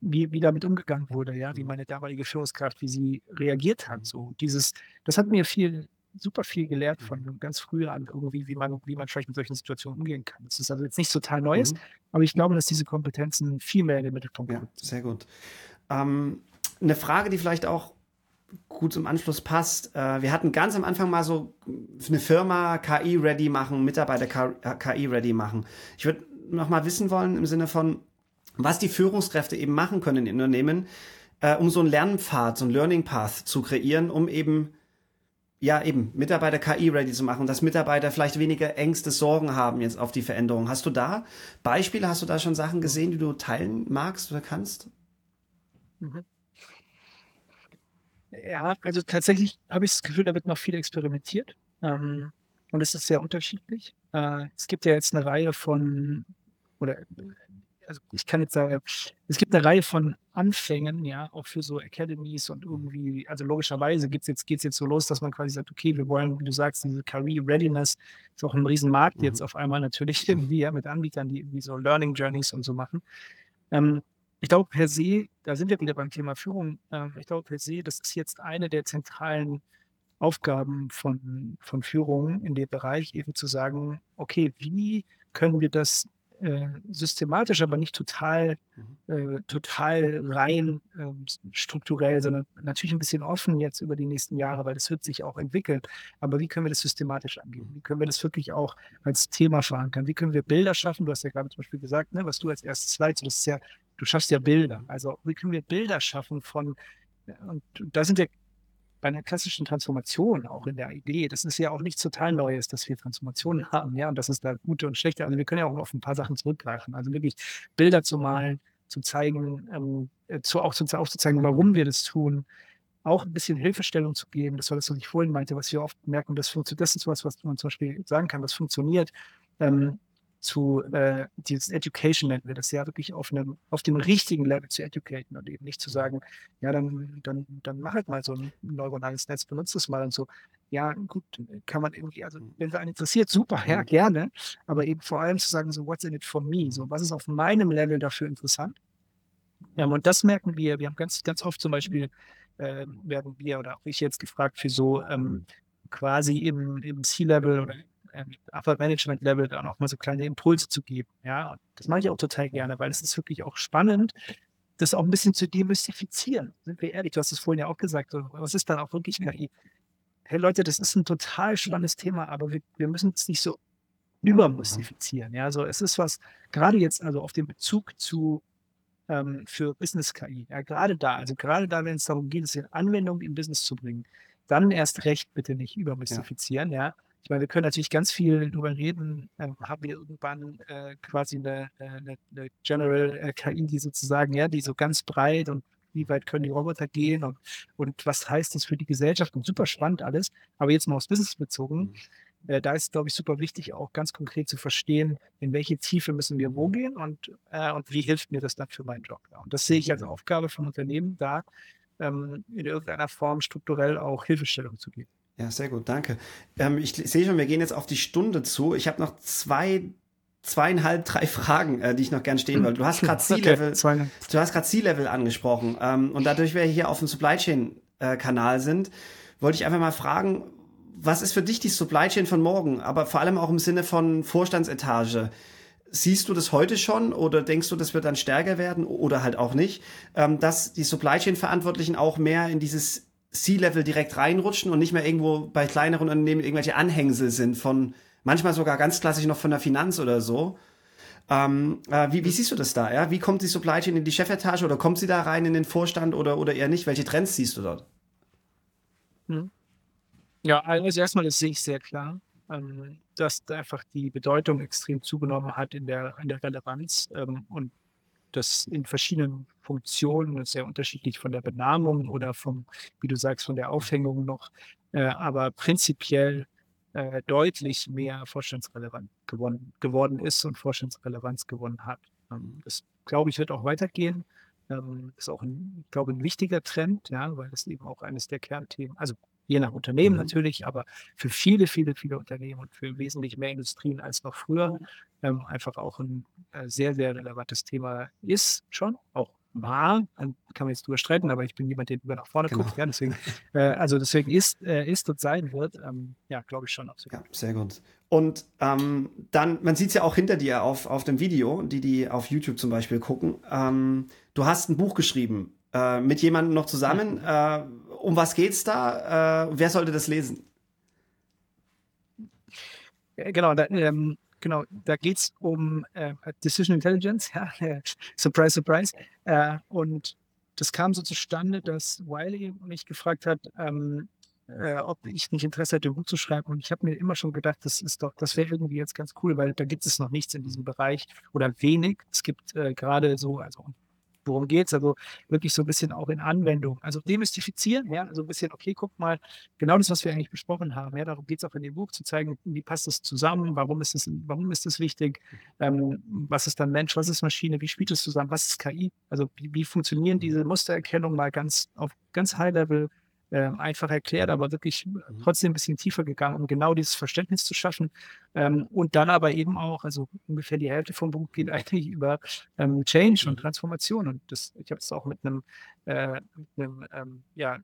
[SPEAKER 2] wie, wie damit umgegangen wurde, ja, wie mhm. meine damalige Führungskraft, wie sie reagiert hat. So dieses, das hat mir viel, super viel gelehrt von mhm. ganz früher an irgendwie, wie man, wie man vielleicht mit solchen Situationen umgehen kann. Das ist also jetzt nicht total Neues, mhm. aber ich glaube, dass diese Kompetenzen viel mehr in den Mittelpunkt
[SPEAKER 1] kommen. Ja, sehr gut. Ähm, eine Frage, die vielleicht auch gut zum Anschluss passt. Äh, wir hatten ganz am Anfang mal so eine Firma KI-ready machen, Mitarbeiter KI-ready machen. Ich würde noch mal wissen wollen im Sinne von, was die Führungskräfte eben machen können in Unternehmen, äh, um so einen Lernpfad, so einen Learning Path zu kreieren, um eben ja, eben, Mitarbeiter KI-ready zu machen, dass Mitarbeiter vielleicht weniger Ängste, Sorgen haben jetzt auf die Veränderung. Hast du da Beispiele, hast du da schon Sachen gesehen, die du teilen magst oder kannst?
[SPEAKER 2] Ja, also tatsächlich habe ich das Gefühl, da wird noch viel experimentiert. Ähm, und es ist sehr unterschiedlich. Äh, es gibt ja jetzt eine Reihe von, oder also ich kann jetzt sagen, es gibt eine Reihe von Anfängen, ja, auch für so Academies und irgendwie, also logischerweise geht's jetzt, geht's jetzt so los, dass man quasi sagt, okay, wir wollen, wie du sagst, diese Career Readiness ist auch ein Riesenmarkt mhm. jetzt auf einmal natürlich [LAUGHS] irgendwie, ja, mit Anbietern, die irgendwie so Learning Journeys und so machen. Ähm, ich glaube per se, da sind wir wieder beim Thema Führung, äh, ich glaube per se, das ist jetzt eine der zentralen Aufgaben von, von Führung in dem Bereich, eben zu sagen, okay, wie können wir das äh, systematisch, aber nicht total, mhm. äh, total rein äh, strukturell, sondern natürlich ein bisschen offen jetzt über die nächsten Jahre, weil das wird sich auch entwickeln. Aber wie können wir das systematisch angehen? Wie können wir das wirklich auch als Thema verankern? Wie können wir Bilder schaffen? Du hast ja gerade zum Beispiel gesagt, ne, was du als erstes leitest, das ist ja, du schaffst ja Bilder. Also wie können wir Bilder schaffen von, und da sind wir bei einer klassischen Transformation, auch in der Idee, das ist ja auch nichts total Neues, dass wir Transformationen [LAUGHS] haben, ja, und dass es da gute und schlechte, also wir können ja auch auf ein paar Sachen zurückgreifen, also wirklich Bilder zu malen, zu zeigen, ähm, äh, zu, auch zu, aufzuzeigen, warum wir das tun, auch ein bisschen Hilfestellung zu geben, das war das, was ich vorhin meinte, was wir oft merken, das funktioniert, das ist was, was man zum Beispiel sagen kann, das funktioniert, ähm, zu äh, dieses Education nennen wir das ja wirklich auf einem, auf dem richtigen Level zu educaten und eben nicht zu sagen, ja, dann, dann, dann mach halt mal so ein neuronales Netz, benutzt es mal und so. Ja, gut, kann man irgendwie, also mhm. wenn es einen interessiert, super, ja, mhm. gerne. Aber eben vor allem zu sagen, so, what's in it for me? So, was ist auf meinem Level dafür interessant? Ja, und das merken wir. Wir haben ganz, ganz oft zum Beispiel, äh, werden wir oder auch ich jetzt gefragt für so ähm, quasi im, im C-Level oder ähm, Upper Management Level dann auch mal so kleine Impulse zu geben. Ja, und das mache ich auch total gerne, weil es ist wirklich auch spannend, das auch ein bisschen zu demystifizieren. Sind wir ehrlich, du hast es vorhin ja auch gesagt, so, was ist dann auch wirklich KI? Hey Leute, das ist ein total spannendes Thema, aber wir, wir müssen es nicht so übermystifizieren. Ja, also es ist was, gerade jetzt, also auf den Bezug zu ähm, für Business KI, ja, gerade da, also gerade da, wenn es darum geht, es in Anwendung im Business zu bringen, dann erst recht bitte nicht übermystifizieren, ja. ja ich meine, wir können natürlich ganz viel darüber reden. Ähm, haben wir irgendwann äh, quasi eine, äh, eine, eine General äh, KI, die sozusagen, ja, die so ganz breit und wie weit können die Roboter gehen und, und was heißt das für die Gesellschaft und super spannend alles. Aber jetzt mal aufs Business bezogen, mhm. äh, da ist, glaube ich, super wichtig, auch ganz konkret zu verstehen, in welche Tiefe müssen wir wo gehen und, äh, und wie hilft mir das dann für meinen Job. Ja. Und das sehe ich als Aufgabe von Unternehmen, da ähm, in irgendeiner Form strukturell auch Hilfestellung zu geben.
[SPEAKER 1] Ja, sehr gut, danke. Ähm, ich sehe schon, wir gehen jetzt auf die Stunde zu. Ich habe noch zwei, zweieinhalb, drei Fragen, äh, die ich noch gern stehen wollte. Du hast gerade [LAUGHS] C-Level, okay, du hast gerade C-Level angesprochen. Ähm, und dadurch wir hier auf dem Supply Chain äh, Kanal sind, wollte ich einfach mal fragen, was ist für dich die Supply Chain von morgen? Aber vor allem auch im Sinne von Vorstandsetage. Siehst du das heute schon oder denkst du, das wird dann stärker werden oder halt auch nicht, ähm, dass die Supply Chain Verantwortlichen auch mehr in dieses C-Level direkt reinrutschen und nicht mehr irgendwo bei kleineren Unternehmen irgendwelche Anhängsel sind von, manchmal sogar ganz klassisch noch von der Finanz oder so. Ähm, äh, wie, wie siehst du das da? Ja? Wie kommt die Supply Chain in die Chefetage oder kommt sie da rein in den Vorstand oder, oder eher nicht? Welche Trends siehst du dort?
[SPEAKER 2] Hm. Ja, also erstmal, das sehe ich sehr klar, ähm, dass einfach die Bedeutung extrem zugenommen hat in der, in der Relevanz. Ähm, und das in verschiedenen Funktionen, sehr unterschiedlich von der Benamung oder vom, wie du sagst, von der Aufhängung noch, äh, aber prinzipiell äh, deutlich mehr vorstandsrelevant geworden, geworden ist und Vorstandsrelevanz gewonnen hat. Ähm, das, glaube ich, wird auch weitergehen. Ähm, ist auch, ein, glaube, ein wichtiger Trend, ja, weil es eben auch eines der Kernthemen, also je nach Unternehmen mhm. natürlich, aber für viele, viele, viele Unternehmen und für wesentlich mehr Industrien als noch früher ähm, einfach auch ein äh, sehr, sehr relevantes Thema ist schon, auch war, kann man jetzt drüber streiten, aber ich bin jemand, der über nach vorne genau. guckt, ja, deswegen, äh, also deswegen ist, äh, ist und sein wird, ähm, ja, glaube ich schon
[SPEAKER 1] absolut. Ja, sehr gut. Und ähm, dann, man sieht es ja auch hinter dir auf, auf dem Video, die, die auf YouTube zum Beispiel gucken. Ähm, du hast ein Buch geschrieben, äh, mit jemandem noch zusammen. Äh, um was geht's da? Äh, wer sollte das lesen?
[SPEAKER 2] Genau, da, ähm, genau, da geht es um äh, Decision Intelligence, [LAUGHS] ja, surprise, surprise. Äh, und das kam so zustande, dass Wiley mich gefragt hat, ähm, äh, ob ich nicht Interesse hätte, ein Buch zu schreiben. Und ich habe mir immer schon gedacht, das ist doch, das wäre irgendwie jetzt ganz cool, weil da gibt es noch nichts in diesem Bereich oder wenig. Es gibt äh, gerade so, also worum geht es? Also wirklich so ein bisschen auch in Anwendung. Also demystifizieren, ja, also ein bisschen, okay, guck mal, genau das, was wir eigentlich besprochen haben, ja, darum geht es auch in dem Buch zu zeigen, wie passt das zusammen, warum ist das, warum ist das wichtig, ähm, was ist dann Mensch, was ist Maschine, wie spielt es zusammen, was ist KI, also wie, wie funktionieren diese Mustererkennung mal ganz auf ganz High Level, äh, einfach erklärt, aber wirklich mhm. trotzdem ein bisschen tiefer gegangen, um genau dieses Verständnis zu schaffen. Ähm, und dann aber eben auch, also ungefähr die Hälfte vom Buch geht [LAUGHS] eigentlich über ähm, Change und mhm. Transformation. Und das, ich habe es auch mit einem, äh, mit einem ähm, ja,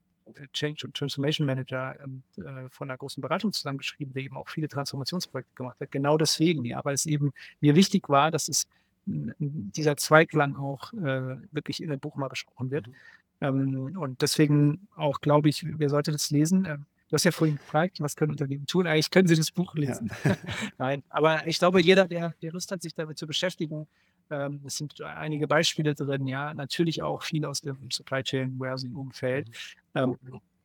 [SPEAKER 2] Change und Transformation Manager ähm, äh, von einer großen Beratung zusammengeschrieben, der eben auch viele Transformationsprojekte gemacht hat. Genau deswegen, ja, weil es eben mir wichtig war, dass es dieser Zweiklang auch äh, wirklich in dem Buch mal besprochen wird. Mhm. Ähm, und deswegen auch glaube ich, wer sollte das lesen? Ähm, du hast ja vorhin gefragt, was können Unternehmen tun? Eigentlich können sie das Buch lesen. Ja. [LAUGHS] [LAUGHS] Nein, aber ich glaube, jeder, der, der Lust hat, sich damit zu beschäftigen, ähm, es sind einige Beispiele drin, ja, natürlich auch viel aus dem Supply Chain Warehousing-Umfeld. Mhm.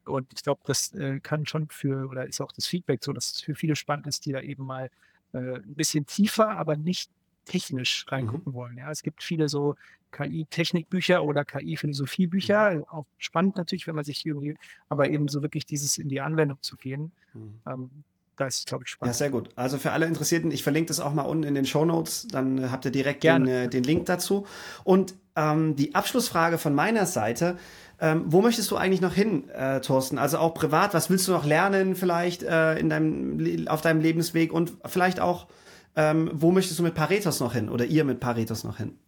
[SPEAKER 2] Und ich glaube, das äh, kann schon für, oder ist auch das Feedback so, dass es für viele spannend ist, die da eben mal äh, ein bisschen tiefer, aber nicht technisch mhm. reingucken mhm. wollen. Ja, es gibt viele so KI-Technikbücher oder KI-Philosophiebücher. Mhm. Auch spannend natürlich, wenn man sich irgendwie, aber eben so wirklich dieses in die Anwendung zu gehen. Mhm. Ähm, da ist, glaube ich, spannend.
[SPEAKER 1] Ja, sehr gut. Also für alle Interessierten, ich verlinke das auch mal unten in den Show Notes, dann äh, habt ihr direkt den, äh, den, Link dazu. Und ähm, die Abschlussfrage von meiner Seite, ähm, wo möchtest du eigentlich noch hin, äh, Thorsten? Also auch privat, was willst du noch lernen vielleicht äh, in deinem, auf deinem Lebensweg und vielleicht auch ähm, wo möchtest du mit Paretos noch hin oder ihr mit Paretos noch hin?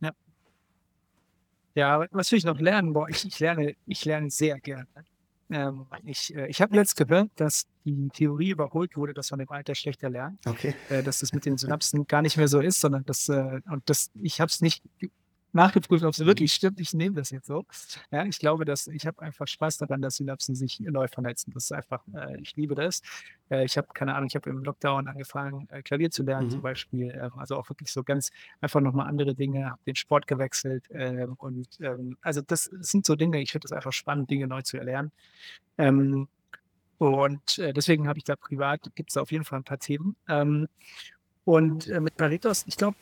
[SPEAKER 2] Ja. Ja, was will ich noch lernen? Boah, ich, ich lerne, ich lerne sehr gerne. Ähm, ich äh, ich habe jetzt gehört, dass die Theorie überholt wurde, dass man im Alter schlechter lernt.
[SPEAKER 1] Okay.
[SPEAKER 2] Äh, dass das mit den Synapsen gar nicht mehr so ist, sondern dass, äh, und das, ich habe es nicht nachgeprüft, ob es wirklich stimmt. Ich nehme das jetzt so. Ja, ich glaube, dass ich habe einfach Spaß daran, dass Synapsen sich neu vernetzen. Das ist einfach, äh, ich liebe das. Äh, ich habe keine Ahnung, ich habe im Lockdown angefangen, äh, Klavier zu lernen mhm. zum Beispiel. Äh, also auch wirklich so ganz einfach nochmal andere Dinge, habe den Sport gewechselt. Ähm, und ähm, also das sind so Dinge, ich finde es einfach spannend, Dinge neu zu erlernen. Ähm, und äh, deswegen habe ich da privat, gibt es auf jeden Fall ein paar Themen. Ähm, und äh, mit Paritos, ich glaube,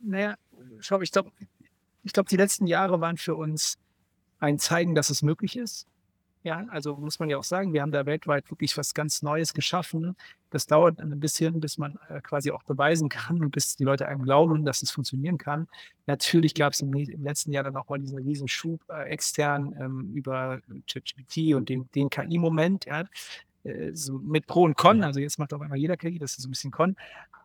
[SPEAKER 2] naja, schau, ich glaube, ich glaube, die letzten Jahre waren für uns ein Zeigen, dass es möglich ist. Ja, also muss man ja auch sagen, wir haben da weltweit wirklich was ganz Neues geschaffen. Das dauert ein bisschen, bis man äh, quasi auch beweisen kann und bis die Leute einem glauben, dass es funktionieren kann. Natürlich gab es im, im, letzten Jahr dann auch mal diesen riesen Schub äh, extern ähm, über ChatGPT und den, den KI-Moment. Ja. Äh, so mit Pro und Con, also jetzt macht auf einmal jeder KI, das ist so ein bisschen Con,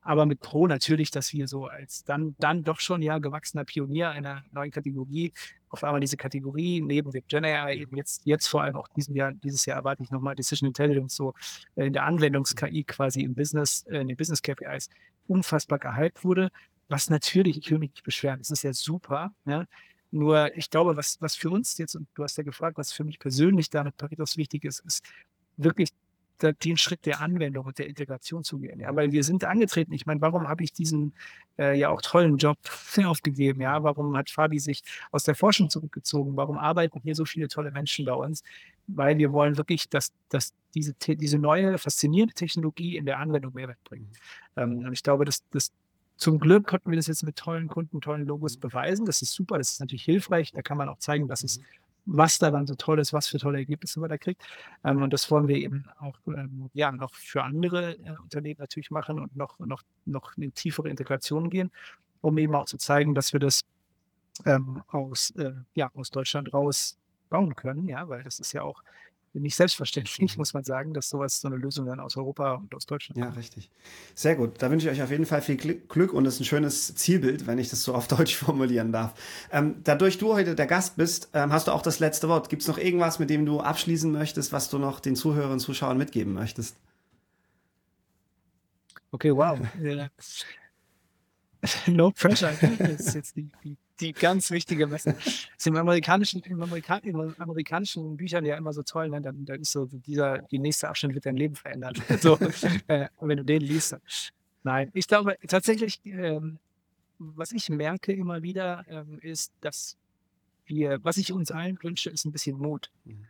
[SPEAKER 2] aber mit Pro natürlich, dass wir so als dann, dann doch schon ja gewachsener Pionier einer neuen Kategorie auf einmal diese Kategorie neben dem Gen AI eben jetzt, jetzt vor allem auch diesem Jahr, dieses Jahr erwarte ich nochmal Decision Intelligence so äh, in der Anwendungs-KI quasi im Business, äh, in den Business KPIs unfassbar gehypt wurde, was natürlich, ich will mich nicht beschweren, das ist ja super, ja, nur ich glaube, was, was für uns jetzt, und du hast ja gefragt, was für mich persönlich da mit Paritos wichtig ist, ist wirklich den Schritt der Anwendung und der Integration zu gehen. Ja, weil wir sind angetreten. Ich meine, warum habe ich diesen äh, ja auch tollen Job [LAUGHS] aufgegeben? Ja, warum hat Fabi sich aus der Forschung zurückgezogen? Warum arbeiten hier so viele tolle Menschen bei uns? Weil wir wollen wirklich, dass, dass diese, diese neue, faszinierende Technologie in der Anwendung Mehrwert bringt. Ähm, und ich glaube, dass, dass zum Glück konnten wir das jetzt mit tollen Kunden, tollen Logos beweisen. Das ist super, das ist natürlich hilfreich. Da kann man auch zeigen, dass es was daran so toll ist, was für tolle Ergebnisse man da kriegt. Ähm, und das wollen wir eben auch ähm, ja, noch für andere äh, Unternehmen natürlich machen und noch, noch, noch in tiefere Integration gehen, um eben auch zu zeigen, dass wir das ähm, aus, äh, ja, aus Deutschland raus bauen können, ja, weil das ist ja auch nicht selbstverständlich, mhm. muss man sagen, dass sowas so eine Lösung dann aus Europa und aus Deutschland
[SPEAKER 1] Ja, richtig. Sehr gut. Da wünsche ich euch auf jeden Fall viel Glück und es ist ein schönes Zielbild, wenn ich das so auf [LAUGHS] Deutsch formulieren darf. Ähm, dadurch du heute der Gast bist, ähm, hast du auch das letzte Wort. Gibt es noch irgendwas, mit dem du abschließen möchtest, was du noch den Zuhörern und Zuschauern mitgeben möchtest?
[SPEAKER 2] Okay, wow. [LAUGHS] [LAUGHS] no pressure. Das ist jetzt die, die die ganz wichtige Message. ist im amerikanischen, im, Amerika im amerikanischen Büchern ja immer so toll, ne? dann, dann ist so dieser, die nächste Abschnitt wird dein Leben verändern. [LAUGHS] so, äh, wenn du den liest. Nein, ich glaube tatsächlich, ähm, was ich merke immer wieder, ähm, ist, dass wir, was ich uns allen wünsche, ist ein bisschen Mut. Mhm.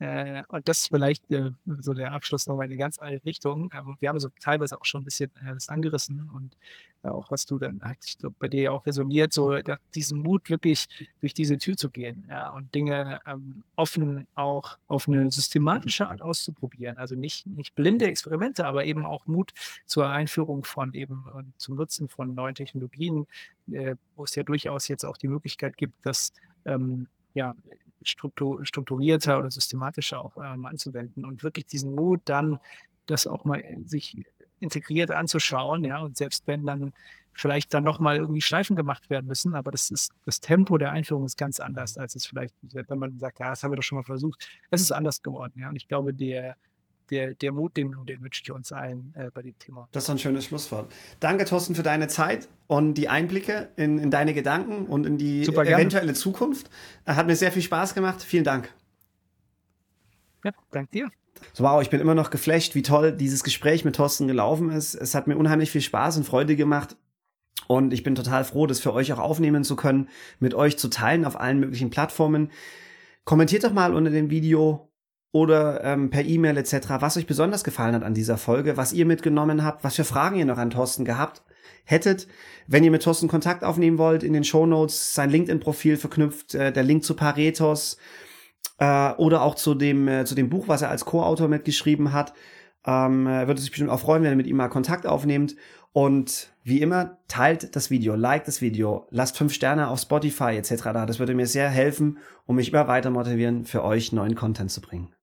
[SPEAKER 2] Äh, und das ist vielleicht äh, so der Abschluss nochmal in eine ganz andere Richtung. Ähm, wir haben so teilweise auch schon ein bisschen äh, das angerissen und äh, auch was du dann halt, so bei dir auch resoniert, so diesen Mut wirklich durch diese Tür zu gehen ja, und Dinge ähm, offen auch auf eine systematische Art auszuprobieren. Also nicht, nicht blinde Experimente, aber eben auch Mut zur Einführung von eben und zum Nutzen von neuen Technologien, äh, wo es ja durchaus jetzt auch die Möglichkeit gibt, dass ähm, ja, struktur, strukturierter oder systematischer auch ähm, anzuwenden und wirklich diesen Mut dann, das auch mal sich integriert anzuschauen, ja, und selbst wenn dann vielleicht dann nochmal irgendwie Schleifen gemacht werden müssen, aber das ist, das Tempo der Einführung ist ganz anders, als es vielleicht, wenn man sagt, ja, das haben wir doch schon mal versucht. Es ist anders geworden, ja, und ich glaube, der, der, der Mut, den, den wünsche ich uns allen äh, bei dem Thema.
[SPEAKER 1] Das ist ein schönes Schlusswort. Danke, Thorsten, für deine Zeit und die Einblicke in, in deine Gedanken und in die Super, eventuelle Zukunft. Hat mir sehr viel Spaß gemacht. Vielen Dank.
[SPEAKER 2] Ja, danke dir.
[SPEAKER 1] So, wow, ich bin immer noch geflasht, wie toll dieses Gespräch mit Thorsten gelaufen ist. Es hat mir unheimlich viel Spaß und Freude gemacht. Und ich bin total froh, das für euch auch aufnehmen zu können, mit euch zu teilen auf allen möglichen Plattformen. Kommentiert doch mal unter dem Video, oder ähm, per E-Mail etc., was euch besonders gefallen hat an dieser Folge, was ihr mitgenommen habt, was für Fragen ihr noch an Thorsten gehabt hättet. Wenn ihr mit Thorsten Kontakt aufnehmen wollt, in den Show Notes sein LinkedIn-Profil verknüpft, äh, der Link zu Paretos äh, oder auch zu dem, äh, zu dem Buch, was er als Co-Autor mitgeschrieben hat. Ähm, würde sich bestimmt auch freuen, wenn ihr mit ihm mal Kontakt aufnehmt. Und wie immer, teilt das Video, liked das Video, lasst fünf Sterne auf Spotify etc. da. Das würde mir sehr helfen, um mich immer weiter motivieren, für euch neuen Content zu bringen.